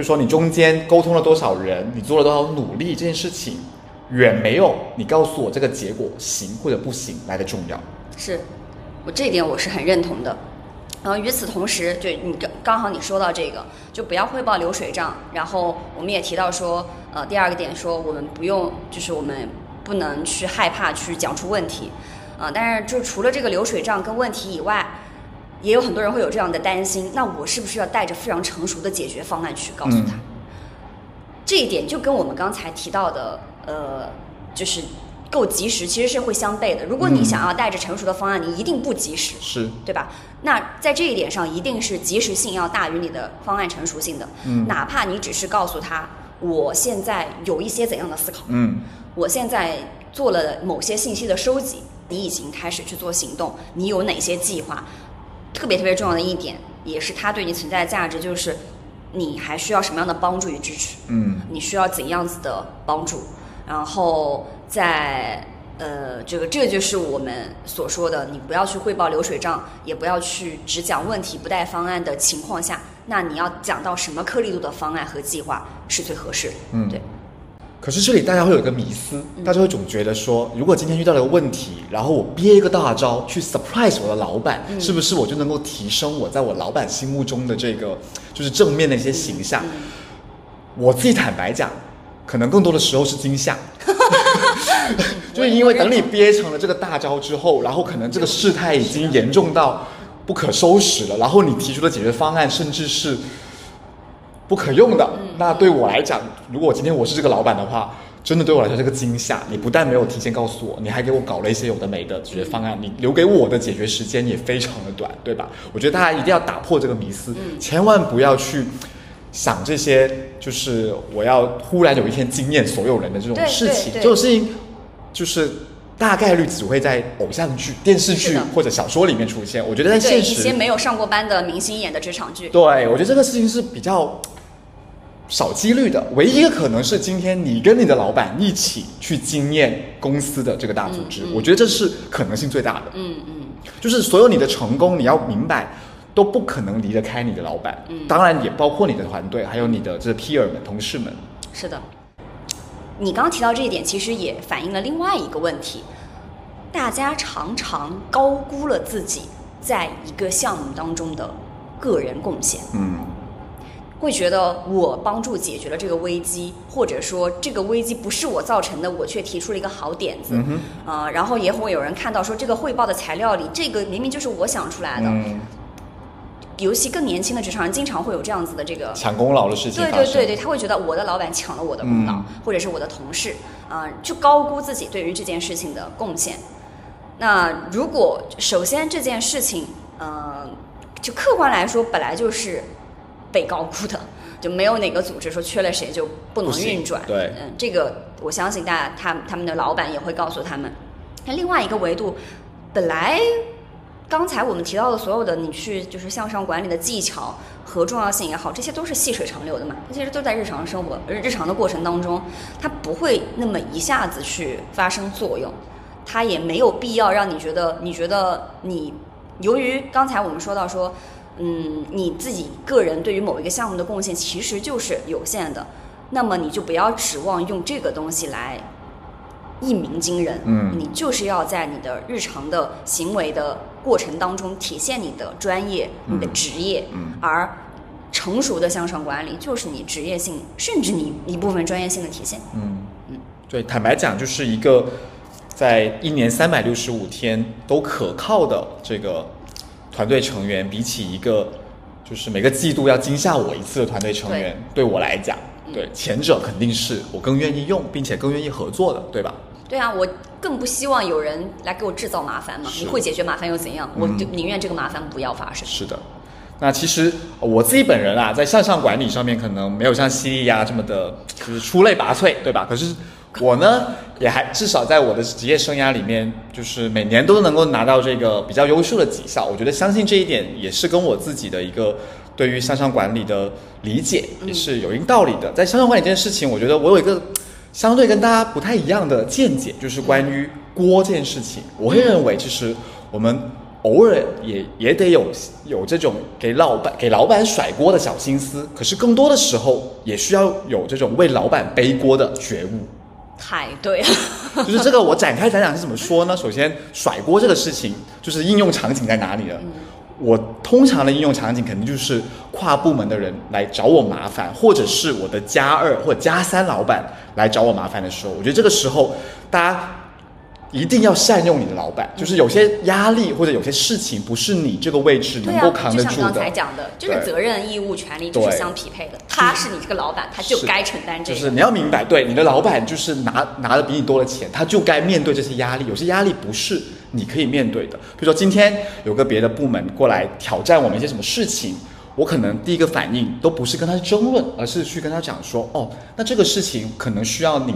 如说你中间沟通了多少人，你做了多少努力，这件事情远没有你告诉我这个结果行或者不行来的重要。是我这一点我是很认同的。然后与此同时，就你刚刚好你说到这个，就不要汇报流水账。然后我们也提到说，呃，第二个点说我们不用，就是我们不能去害怕去讲出问题，啊、但是就除了这个流水账跟问题以外，也有很多人会有这样的担心，那我是不是要带着非常成熟的解决方案去告诉他？嗯这一点就跟我们刚才提到的，呃，就是够及时，其实是会相悖的。如果你嗯想要带着成熟的方案，你一定不及时，是，对吧？那在这一点上，一定是及时性要大于你的方案成熟性的。嗯哪怕你只是告诉他，我现在有一些怎样的思考，嗯我现在做了某些信息的收集，你已经开始去做行动，你有哪些计划？特别特别重要的一点，也是它对你存在的价值，就是你还需要什么样的帮助与支持。嗯你需要怎样子的帮助，然后在呃，这个这个就是我们所说的，你不要去汇报流水账，也不要去只讲问题不带方案的情况下，那你要讲到什么颗粒度的方案和计划是最合适的？嗯。对，可是这里大家会有一个迷思，大家会总觉得说，如果今天遇到了个问题，然后我憋一个大招去 surprise 我的老板，是不是我就能够提升我在我老板心目中的这个就是正面的一些形象？我自己坦白讲，可能更多的时候是惊吓。[LAUGHS] [LAUGHS] 就是因为等你憋成了这个大招之后，然后可能这个事态已经严重到不可收拾了，然后你提出的解决方案甚至是不可用的。那对我来讲，如果今天我是这个老板的话，真的对我来说是个惊吓。你不但没有提前告诉我，你还给我搞了一些有的没的解决方案，你留给我的解决时间也非常的短，对吧？我觉得大家一定要打破这个迷思，千万不要去。想这些就是我要忽然有一天惊艳所有人的这种事情，这种事情就是大概率只会在偶像剧、电视剧或者小说里面出现。我觉得在现实，一些没有上过班的明星演的职场剧，对我觉得这个事情是比较少几率的。唯一一个可能是今天你跟你的老板一起去惊艳公司的这个大组织，我觉得这是可能性最大的。嗯嗯，就是所有你的成功，你要明白。都不可能离得开你的老板，当然也包括你的团队，还有你的这 peer 们、同事们。是的。你刚刚提到这一点，其实也反映了另外一个问题，大家常常高估了自己在一个项目当中的个人贡献。嗯，会觉得我帮助解决了这个危机，或者说这个危机不是我造成的，我却提出了一个好点子，嗯啊、然后也会有人看到说这个汇报的材料里，这个明明就是我想出来的。嗯，尤其更年轻的职场人，经常会有这样子的这个抢功劳的事情对。对对对，他会觉得我的老板抢了我的功劳，嗯或者是我的同事啊、就高估自己对于这件事情的贡献。那如果首先这件事情，呃，就客观来说本来就是被高估的，[LAUGHS] 就没有哪个组织说缺了谁就不能运转。对嗯，这个我相信大家他他们的老板也会告诉他们。那另外一个维度，本来刚才我们提到的所有的你去就是向上管理的技巧和重要性也好，这些都是细水长流的嘛，它其实都在日常生活日日常的过程当中，它不会那么一下子去发生作用，它也没有必要让你觉得你觉得你由于刚才我们说到说，嗯，你自己个人对于某一个项目的贡献其实就是有限的，那么你就不要指望用这个东西来一鸣惊人。嗯你就是要在你的日常的行为的过程当中体现你的专业、你的职业，嗯而成熟的向上管理就是你职业性，甚至你一部分专业性的体现。嗯，对，坦白讲，就是一个在一年三百六十五天都可靠的这个团队成员，比起一个就是每个季度要惊吓我一次的团队成员，对我来讲，对前者肯定是我更愿意用，并且更愿意合作的，对吧？对啊，我更不希望有人来给我制造麻烦嘛。你会解决麻烦又怎样？我嗯就宁愿这个麻烦不要发生。是的，那其实呃我自己本人啊，在向上管理上面可能没有像犀利呀这么的，就是出类拔萃，对吧？可是我呢，也还至少在我的职业生涯里面，就是每年都能够拿到这个比较优秀的绩效。我觉得相信这一点也是跟我自己的一个对于向上管理的理解也是有一定道理的。在向上管理这件事情，我觉得我有一个相对跟大家不太一样的见解，就是关于锅这件事情，我会认为其实我们偶尔也也得有有这种给老板给老板甩锅的小心思，可是更多的时候也需要有这种为老板背锅的觉悟。太对了，[LAUGHS] 就是这个，我展开讲讲是怎么说呢？首先，甩锅这个事情，就是应用场景在哪里呢？我通常的应用场景肯定就是跨部门的人来找我麻烦，或者是我的加二或者加三老板来找我麻烦的时候，我觉得这个时候大家一定要善用你的老板，就是有些压力或者有些事情不是你这个位置能够扛得住的。刚才讲的，就是责任、义务、权利就是相匹配的。他是你这个老板，他就该承担这个。就是你要明白，对你的老板就是拿拿的比你多的钱，他就该面对这些压力。有些压力不是你可以面对的。比如说今天有个别的部门过来挑战我们一些什么事情，我可能第一个反应都不是跟他争论，而是去跟他讲说，哦，那这个事情可能需要您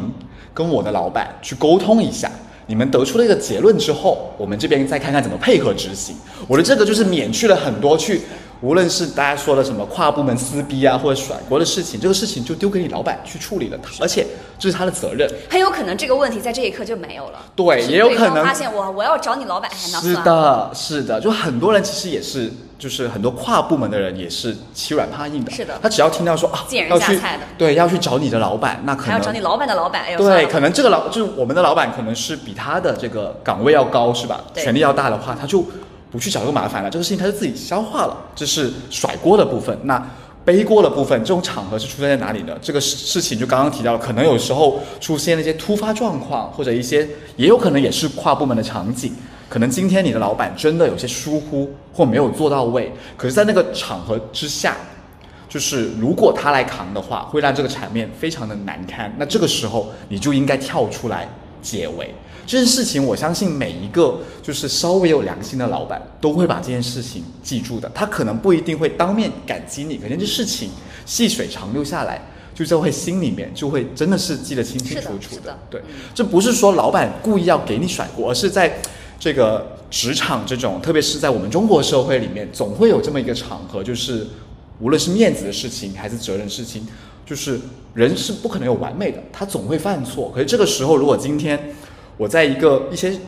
跟我的老板去沟通一下。你们得出了一个结论之后，我们这边再看看怎么配合执行。我的这个就是免去了很多去，无论是大家说的什么跨部门撕逼啊，或者甩锅的事情，这个事情就丢给你老板去处理了，而且这是他的责任。很有可能这个问题在这一刻就没有了。对也有可能发现我我要找你老板，还能是。的，是的，就很多人其实也是，就是很多跨部门的人也是欺软怕硬的。是的他只要听到说啊，见人要去下菜的对，要去找你的老板，那可能还要找你老板的老板，哎呦，算对，可能这个老就是我们的老板，可能是比他的这个岗位要高，是吧？对权力要大的话，他就不去找这个麻烦了，这个事情他就自己消化了，这是甩锅的部分。那背锅的部分，这种场合是出现在哪里呢？这个事事情就刚刚提到了，可能有时候出现了一些突发状况，或者一些也有可能也是跨部门的场景。可能今天你的老板真的有些疏忽或没有做到位，可是，在那个场合之下，就是如果他来扛的话，会让这个场面非常的难堪。那这个时候你就应该跳出来解围。这件事情，我相信每一个就是稍微有良心的老板都会把这件事情记住的。他可能不一定会当面感激你，可能这事情细水长流下来，就在会心里面就会真的是记得清清楚楚是的对嗯，这不是说老板故意要给你甩锅，而是在这个职场这种，特别是在我们中国社会里面，总会有这么一个场合，就是无论是面子的事情还是责任事情，就是人是不可能有完美的，他总会犯错。可是这个时候，如果今天我在一个一些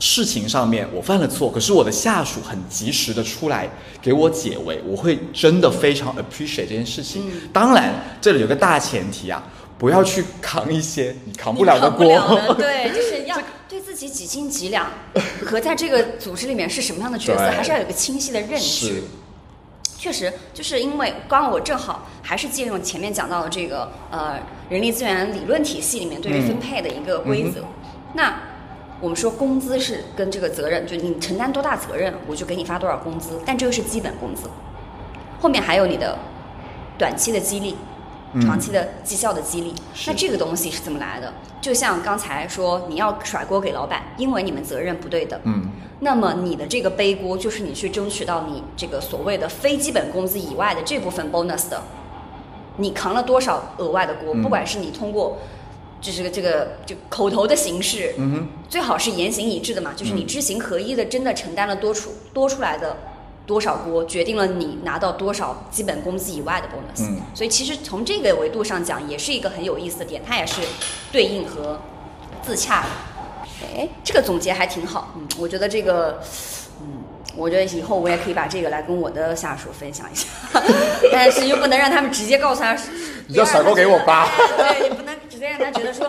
事情上面我犯了错，可是我的下属很及时的出来给我解围，我会真的非常 appreciate 这件事情。嗯当然，这里有个大前提啊，不要去扛一些你扛不了的锅。对，[LAUGHS] 就是要对自己几斤几两，和在这个组织里面是什么样的角色，[LAUGHS] 还是要有一个清晰的认是知。确实，就是因为刚刚我正好还是借用前面讲到的这个呃人力资源理论体系里面对于嗯分配的一个规则。那我们说工资是跟这个责任，就你承担多大责任，我就给你发多少工资，但这个是基本工资，后面还有你的短期的激励。嗯长期的绩效的激励，是那这个东西是怎么来的？就像刚才说，你要甩锅给老板，因为你们责任不对等。嗯，那么你的这个背锅就是你去争取到你这个所谓的非基本工资以外的这部分 bonus 的，你扛了多少额外的锅？嗯不管是你通过就是个这个就口头的形式，嗯哼，最好是言行一致的嘛，就是你嗯知行合一的，真的承担了多出多出来的多少锅，决定了你拿到多少基本工资以外的 bonus。嗯所以其实从这个维度上讲，也是一个很有意思的点，它也是对应和自洽的。哎，这个总结还挺好，嗯，我觉得这个，嗯，我觉得以后我也可以把这个来跟我的下属分享一下，[LAUGHS] 但是又不能让他们直接告诉他，你就甩锅给我吧哎对，你不能直接让他觉得说。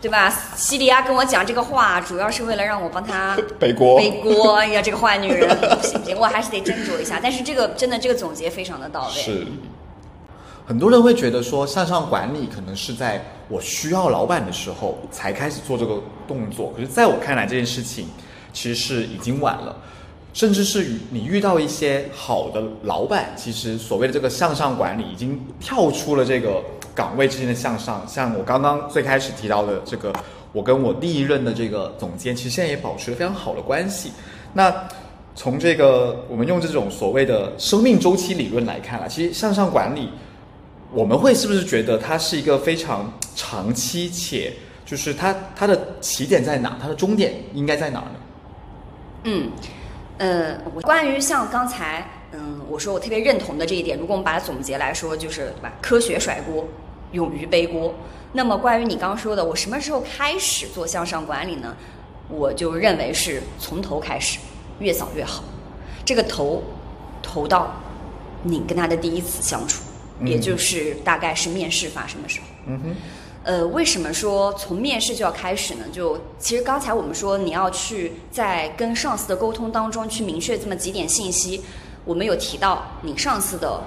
对吧？西里亚跟我讲这个话，主要是为了让我帮他背锅背锅。哎呀，这个坏女人，[LAUGHS] 不行不行，我还是得斟酌一下。但是这个真的，这个总结非常的到位。是。很多人会觉得说，向上管理可能是在我需要老板的时候才开始做这个动作。可是，在我看来，这件事情其实是已经晚了。甚至是与你遇到一些好的老板，其实所谓的这个向上管理已经跳出了这个岗位之间的向上。像我刚刚最开始提到的这个，我跟我第一任的这个总监，其实现在也保持了非常好的关系。那从这个我们用这种所谓的生命周期理论来看啊，其实向上管理，我们会是不是觉得它是一个非常长期且就是它它的起点在哪，它的终点应该在哪呢？嗯，呃，我关于像刚才，嗯，我说我特别认同的这一点，如果我们把它总结来说，就是对吧？科学甩锅，勇于背锅。那么关于你刚刚说的，我什么时候开始做向上管理呢？我就认为是从头开始，越早越好。这个头，头到你跟他的第一次相处，也就是大概是面试发生的时候。嗯哼。呃，为什么说从面试就要开始呢？就其实刚才我们说你要去在跟上司的沟通当中去明确这么几点信息，我们有提到你上司的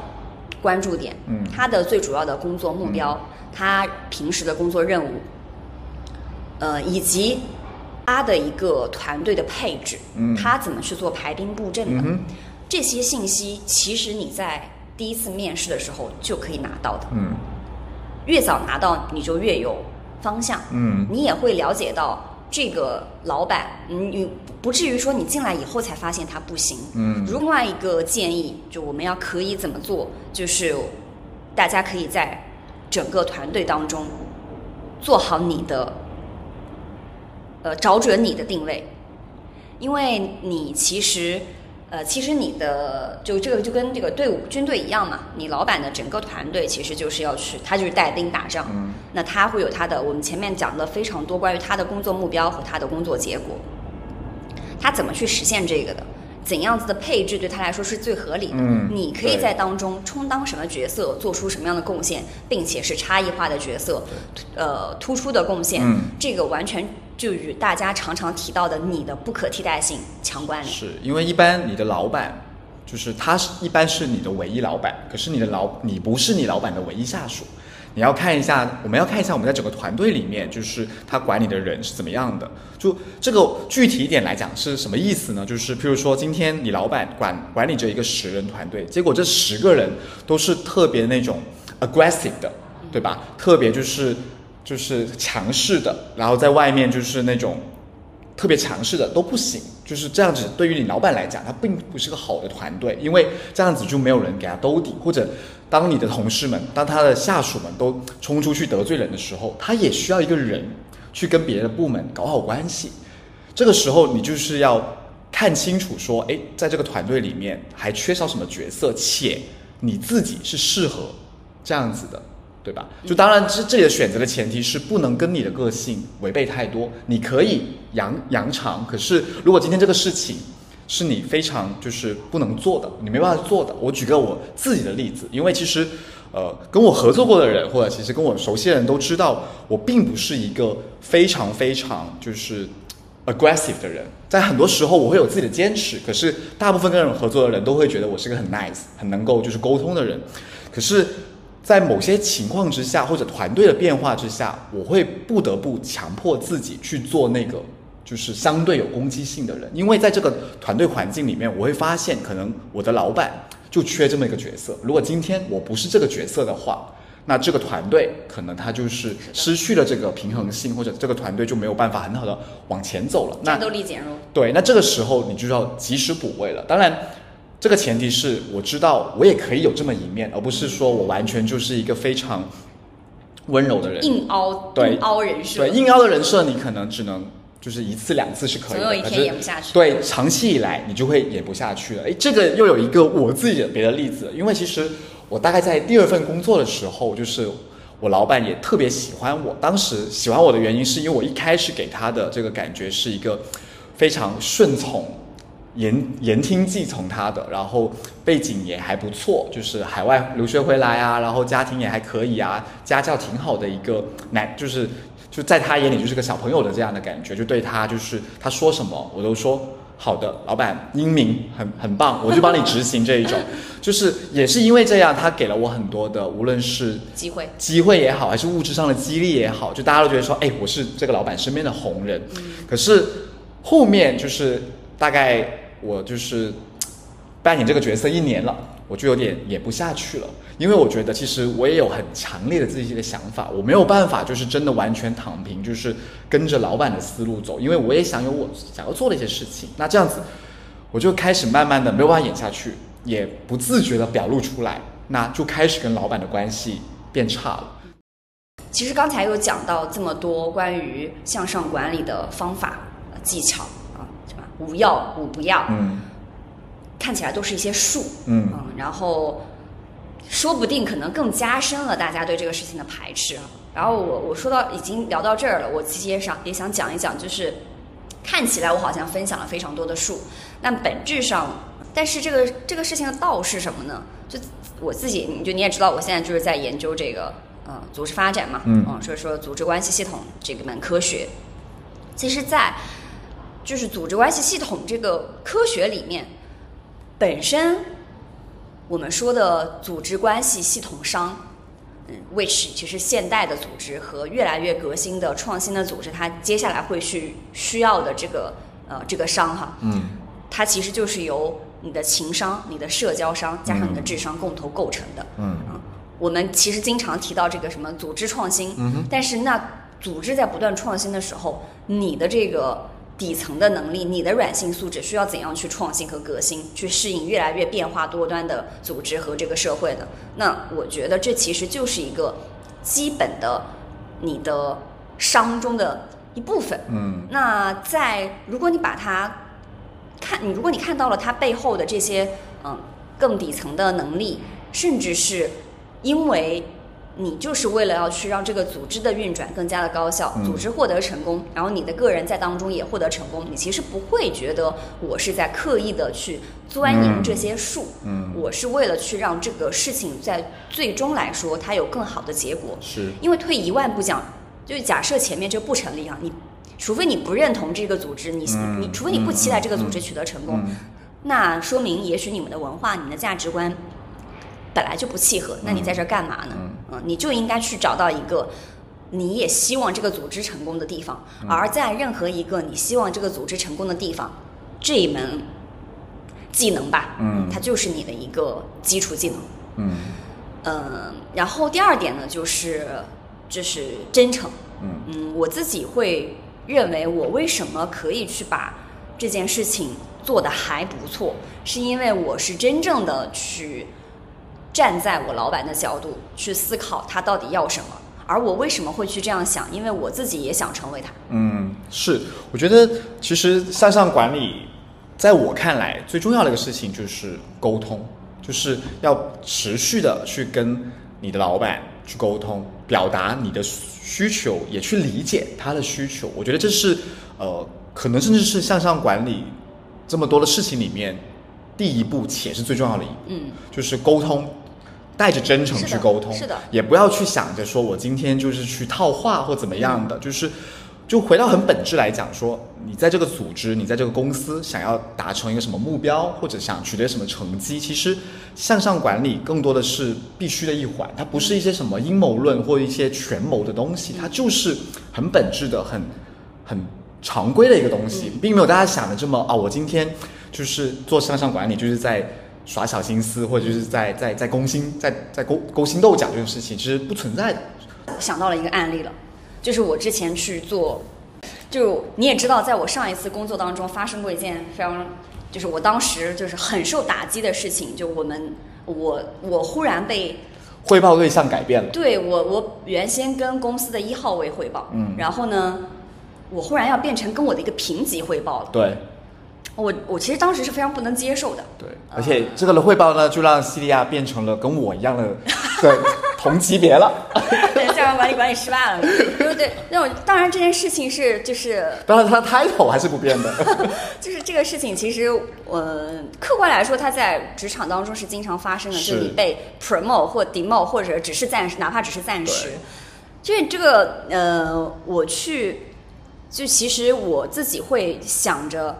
关注点，嗯，他的最主要的工作目标，他平时的工作任务，呃，以及他的一个团队的配置，嗯。他怎么去做排兵布阵的，嗯这些信息其实你在第一次面试的时候就可以拿到的。嗯。越早拿到，你就越有方向。嗯。你也会了解到这个老板，嗯你不至于说你进来以后才发现他不行。嗯另外一个建议，就我们要可以怎么做，就是大家可以在整个团队当中做好你的，呃，找准你的定位，因为你其实。呃，其实你的就这个就跟这个队伍军队一样嘛，你老板的整个团队其实就是要去，他就是带兵打仗，嗯。那他会有他的，我们前面讲了非常多关于他的工作目标和他的工作结果，他怎么去实现这个的，怎样子的配置对他来说是最合理的，嗯？你可以在当中充当什么角色，做出什么样的贡献，并且是差异化的角色，呃，突出的贡献，嗯。这个完全就与大家常常提到的你的不可替代性强关联。是因为一般你的老板，就是他是一般是你的唯一老板，可是你的老你不是你老板的唯一下属。你要看一下，我们要看一下我们在整个团队里面，就是他管理的人是怎么样的。就这个具体一点来讲是什么意思呢？就是譬如说，今天你老板管管理着一个十人团队，结果这十个人都是特别那种 aggressive 的，对吧？特别就是就是强势的，然后在外面就是那种特别强势的都不行，就是这样子。对于你老板来讲，他并不是个好的团队，因为这样子就没有人给他兜底，或者当你的同事们、当他的下属们都冲出去得罪人的时候，他也需要一个人去跟别的部门搞好关系。这个时候，你就是要看清楚说，诶，在这个团队里面还缺少什么角色，且你自己是适合这样子的。对吧？就当然，这这里的选择的前提是不能跟你的个性违背太多。你可以扬扬长，可是如果今天这个事情是你非常就是不能做的，你没办法做的。我举个我自己的例子，因为其实呃跟我合作过的人，或者其实跟我熟悉的人都知道，我并不是一个非常非常就是 aggressive 的人，在很多时候我会有自己的坚持，可是大部分跟人合作的人都会觉得我是个很 nice、很能够就是沟通的人，可是。在某些情况之下，或者团队的变化之下，我会不得不强迫自己去做那个就是相对有攻击性的人，因为在这个团队环境里面，我会发现可能我的老板就缺这么一个角色。如果今天我不是这个角色的话，那这个团队可能他就是失去了这个平衡性，或者这个团队就没有办法很好的往前走了。那战斗力减弱。对，那这个时候你就要及时补位了。当然，这个前提是我知道我也可以有这么一面，而不是说我完全就是一个非常温柔的人。硬凹，对硬凹人设，对，硬凹的人设你可能只能就是一次两次是可以的，总有一天演不下去对，长期以来你就会演不下去了。哎，这个又有一个我自己的别的例子，因为其实我大概在第二份工作的时候，就是我老板也特别喜欢我。当时喜欢我的原因是因为我一开始给他的这个感觉是一个非常顺从。言言听计从他的，然后背景也还不错，就是海外留学回来啊，然后家庭也还可以啊，家教挺好的一个男，就是就在他眼里就是个小朋友的这样的感觉，就对他就是他说什么我都说好的，老板英明，很很棒，我就帮你执行这一种，[LAUGHS] 就是也是因为这样，他给了我很多的，无论是机会。机会也好，还是物质上的激励也好，就大家都觉得说，哎，我是这个老板身边的红人。可是后面就是大概我就是扮演这个角色一年了，我就有点演不下去了，因为我觉得其实我也有很强烈的自己的想法，我没有办法就是真的完全躺平，就是跟着老板的思路走，因为我也想有我想要做的一些事情。那这样子，我就开始慢慢的没有办法演下去，也不自觉的表露出来，那就开始跟老板的关系变差了。其实刚才有讲到这么多关于向上管理的方法、呃技巧啊，是吧？无要无不要，嗯看起来都是一些术，嗯然后说不定可能更加深了大家对这个事情的排斥啊。然后我我说到已经聊到这儿了，我其实也想也想讲一讲，就是看起来我好像分享了非常多的术，但本质上，但是这个这个事情的道是什么呢？就我自己，你就你也知道，我现在就是在研究这个呃组织发展嘛，嗯所以说组织关系系统这个门科学，其实在就是组织关系系统这个科学里面，本身我们说的组织关系系统商，嗯，which 其实现代的组织和越来越革新的创新的组织，它接下来会去需要的这个呃这个商哈，嗯。它其实就是由你的情商、你的社交商加上你的智商共同构成的。嗯。我们其实经常提到这个什么组织创新，嗯哼。但是那组织在不断创新的时候，你的这个底层的能力，你的软性素质需要怎样去创新和革新，去适应越来越变化多端的组织和这个社会呢？那我觉得这其实就是一个基本的你的商中的一部分。嗯那在如果你把它看，你如果你看到了它背后的这些嗯更底层的能力，甚至是因为你就是为了要去让这个组织的运转更加的高效，嗯。组织获得成功，然后你的个人在当中也获得成功，你其实不会觉得我是在刻意的去钻营嗯。这些术，嗯，我是为了去让这个事情在最终来说它有更好的结果。是。因为退一万步讲，就是假设前面这不成立啊，你除非你不认同这个组织，你、嗯你除非你不期待这个组织取得成功，嗯。那说明也许你们的文化、你们的价值观本来就不契合，那你在这儿干嘛呢？嗯嗯，你就应该去找到一个。你也希望这个组织成功的地方，嗯而在任何一个你希望这个组织成功的地方，这一门技能吧，嗯它就是你的一个基础技能。嗯嗯，然后第二点呢，就是就是真诚。嗯嗯，我自己会认为，我为什么可以去把这件事情做得还不错，是因为我是真正的去站在我老板的角度去思考他到底要什么，而我为什么会去这样想，因为我自己也想成为他。嗯，是，我觉得其实向上管理，在我看来最重要的一个事情就是沟通，就是要持续的去跟你的老板去沟通，表达你的需求，也去理解他的需求。我觉得这是呃，可能甚至是向上管理这么多的事情里面第一步，且是最重要的一步，嗯，就是沟通。带着真诚去沟通，是的也不要去想着说我今天就是去套话或怎么样的，就是就回到很本质来讲说，你在这个组织，你在这个公司想要达成一个什么目标，或者想取得什么成绩，其实向上管理更多的是必须的一环，它不是一些什么阴谋论或一些权谋的东西，它就是很本质的、很很常规的一个东西，并没有大家想的这么啊，我今天就是做向上管理，就是在。耍小心思，或者就是在在在勾心在在勾勾心斗角这种事情，其实不存在的。想到了一个案例了，就是我之前去做，就你也知道，在我上一次工作当中发生过一件非常，就是我当时就是很受打击的事情，就我们我我忽然被汇报对象改变了，对我我原先跟公司的一号位汇报，嗯。然后呢，我忽然要变成跟我的一个评级汇报了，对我我其实当时是非常不能接受的，对，而且这个的汇报呢，就让西利亚变成了跟我一样的 [LAUGHS] 对同级别了。[LAUGHS] 对，校园管理管理失败了，对对？那我当然这件事情是就是 [LAUGHS] 当然，他的 title 还是不变的。就是这个事情，其实呃，客观来说，它在职场当中是经常发生的，是就是你被 promote 或 demote，或者只是暂时，哪怕只是暂时对。就是这个呃，我去，就其实我自己会想着，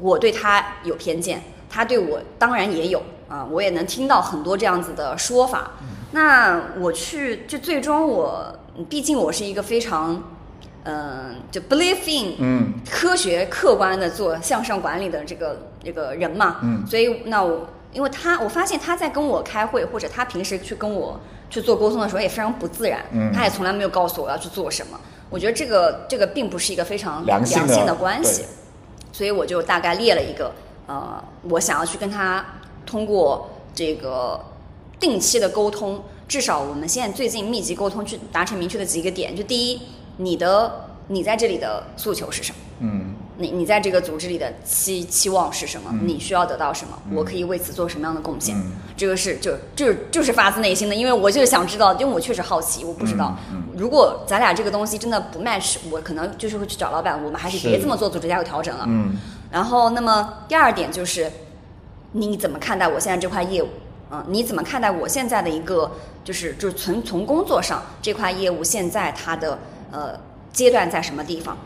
我对他有偏见，他对我当然也有啊、我也能听到很多这样子的说法。那我去，就最终我，毕竟我是一个非常。嗯，就 believe in 嗯科学客观的做向上管理的这个这个人嘛，嗯所以那我因为他我发现他在跟我开会，或者他平时去跟我去做沟通的时候也非常不自然，嗯他也从来没有告诉我要去做什么。我觉得这个这个并不是一个非常良性的的关系对，所以我就大概列了一个呃，我想要去跟他通过这个定期的沟通，至少我们现在最近密集沟通去达成明确的几个点，就第一，你的你在这里的诉求是什么？嗯你你在这个组织里的期期望是什么？嗯你需要得到什么？嗯我可以为此做什么样的贡献？嗯这个是就就就是发自内心的，因为我就是想知道，因为我确实好奇，我不知道，嗯如果咱俩这个东西真的不 match，我可能就是会去找老板，我们还是是别这么做，组织架构调整了。嗯然后，那么第二点就是，你怎么看待我现在这块业务？嗯，你怎么看待我现在的一个就是就是从从工作上这块业务现在它的呃阶段在什么地方，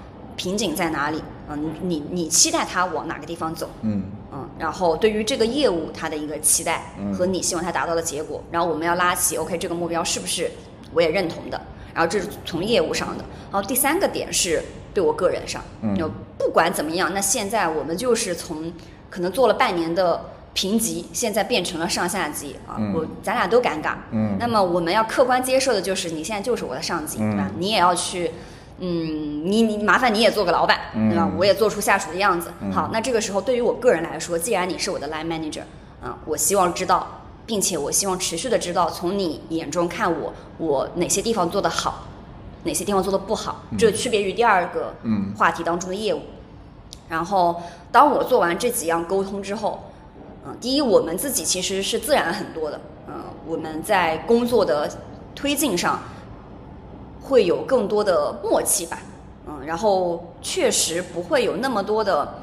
瓶颈在哪里？嗯，你你你期待它往哪个地方走？嗯嗯，然后对于这个业务它的一个期待嗯和你希望它达到的结果，然后我们要拉起 OK 这个目标是不是我也认同的？然后这是从业务上的，然后第三个点是对我个人上，嗯就不管怎么样，那现在我们就是从可能做了半年的评级，现在变成了上下级啊，嗯我咱俩都尴尬。嗯那么我们要客观接受的就是你现在就是我的上级，嗯对吧？你也要去。嗯，你你麻烦你也做个老板，对吧嗯？我也做出下属的样子。嗯好，那这个时候对于我个人来说，既然你是我的 line manager，啊，我希望知道，并且我希望持续的知道，从你眼中看我，我哪些地方做得好，哪些地方做得不好，这区别于第二个嗯话题当中的业务。然后，当我做完这几样沟通之后，嗯，第一，我们自己其实是自然很多的，嗯，我们在工作的推进上会有更多的默契吧，嗯，然后确实不会有那么多的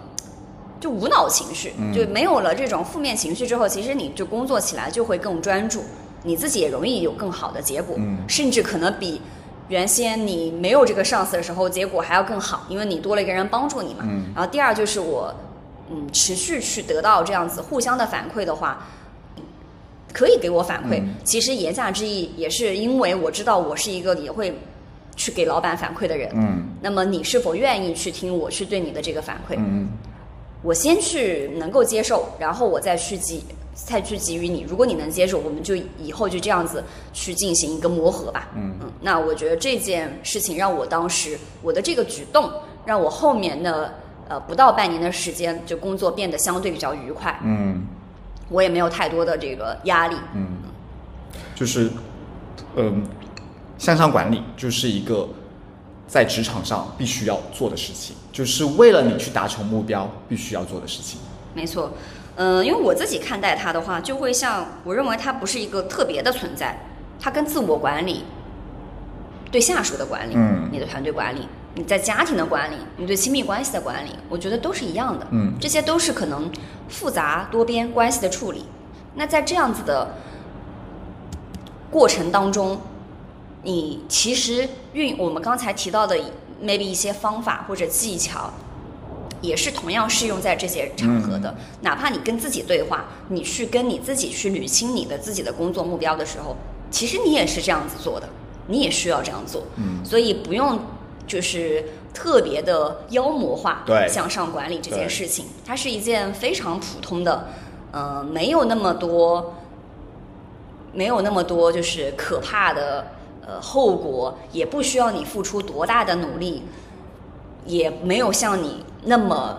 就无脑情绪，嗯。就没有了这种负面情绪之后，其实你就工作起来就会更专注，你自己也容易有更好的结果，嗯。甚至可能比原先你没有这个上司的时候结果还要更好，因为你多了一个人帮助你嘛。嗯。然后第二就是我，嗯，持续去得到这样子互相的反馈的话，可以给我反馈。嗯。其实言下之意也是因为我知道我是一个也会去给老板反馈的人。嗯那么你是否愿意去听我去对你的这个反馈？嗯我先去能够接受，然后我再去给再去给予你。如果你能接受，我们就以后就这样子去进行一个磨合吧。嗯嗯，那我觉得这件事情让我当时我的这个举动，让我后面的呃不到半年的时间，就工作变得相对比较愉快，嗯我也没有太多的这个压力。嗯，就是嗯，向上管理就是一个在职场上必须要做的事情，就是为了你去达成目标必须要做的事情。没错，嗯、因为我自己看待它的话，就会像我认为它不是一个特别的存在，它跟自我管理、对下属的管理、嗯你的团队管理、你在家庭的管理、你对亲密关系的管理，我觉得都是一样的。嗯这些都是可能复杂多边关系的处理。那在这样子的过程当中，你其实运我们刚才提到的 maybe 一些方法或者技巧，也是同样适用在这些场合的。哪怕你跟自己对话，你去跟你自己去捋清你的自己的工作目标的时候，其实你也是这样子做的，你也需要这样做。嗯所以不用就是特别的妖魔化对向上管理这件事情，它是一件非常普通的，呃，没有那么多，没有那么多就是可怕的呃后果，也不需要你付出多大的努力，也没有像你那么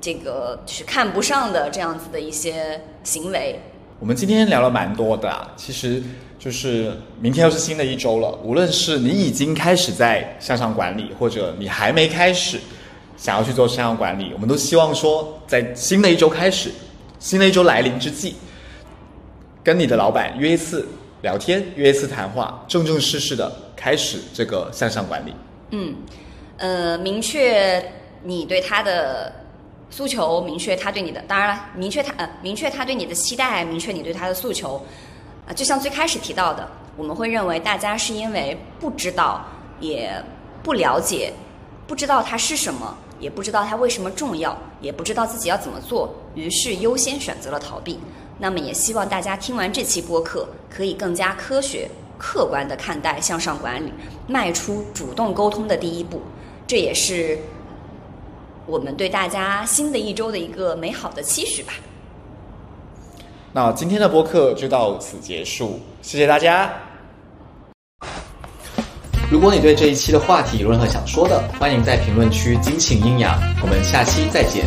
这个就是看不上的这样子的一些行为。我们今天聊了蛮多的、其实就是明天又是新的一周了。无论是你已经开始在向上管理，或者你还没开始想要去做向上管理，我们都希望说，在新的一周开始，新的一周来临之际，跟你的老板约一次聊天，约一次谈话，正正式式的开始这个向上管理。嗯，呃，明确你对他的诉求，明确他对你的，当然了，明确他呃，明确他对你的期待，明确你对他的诉求。啊、就像最开始提到的，我们会认为大家是因为不知道，也不了解，不知道它是什么，也不知道它为什么重要，也不知道自己要怎么做，于是优先选择了逃避。那么也希望大家听完这期播客，可以更加科学、客观的看待向上管理，迈出主动沟通的第一步。这也是我们对大家新的一周的一个美好的期许吧。那今天的播客就到此结束，谢谢大家。如果你对这一期的话题有任何想说的，欢迎在评论区尽情阴阳。我们下期再见。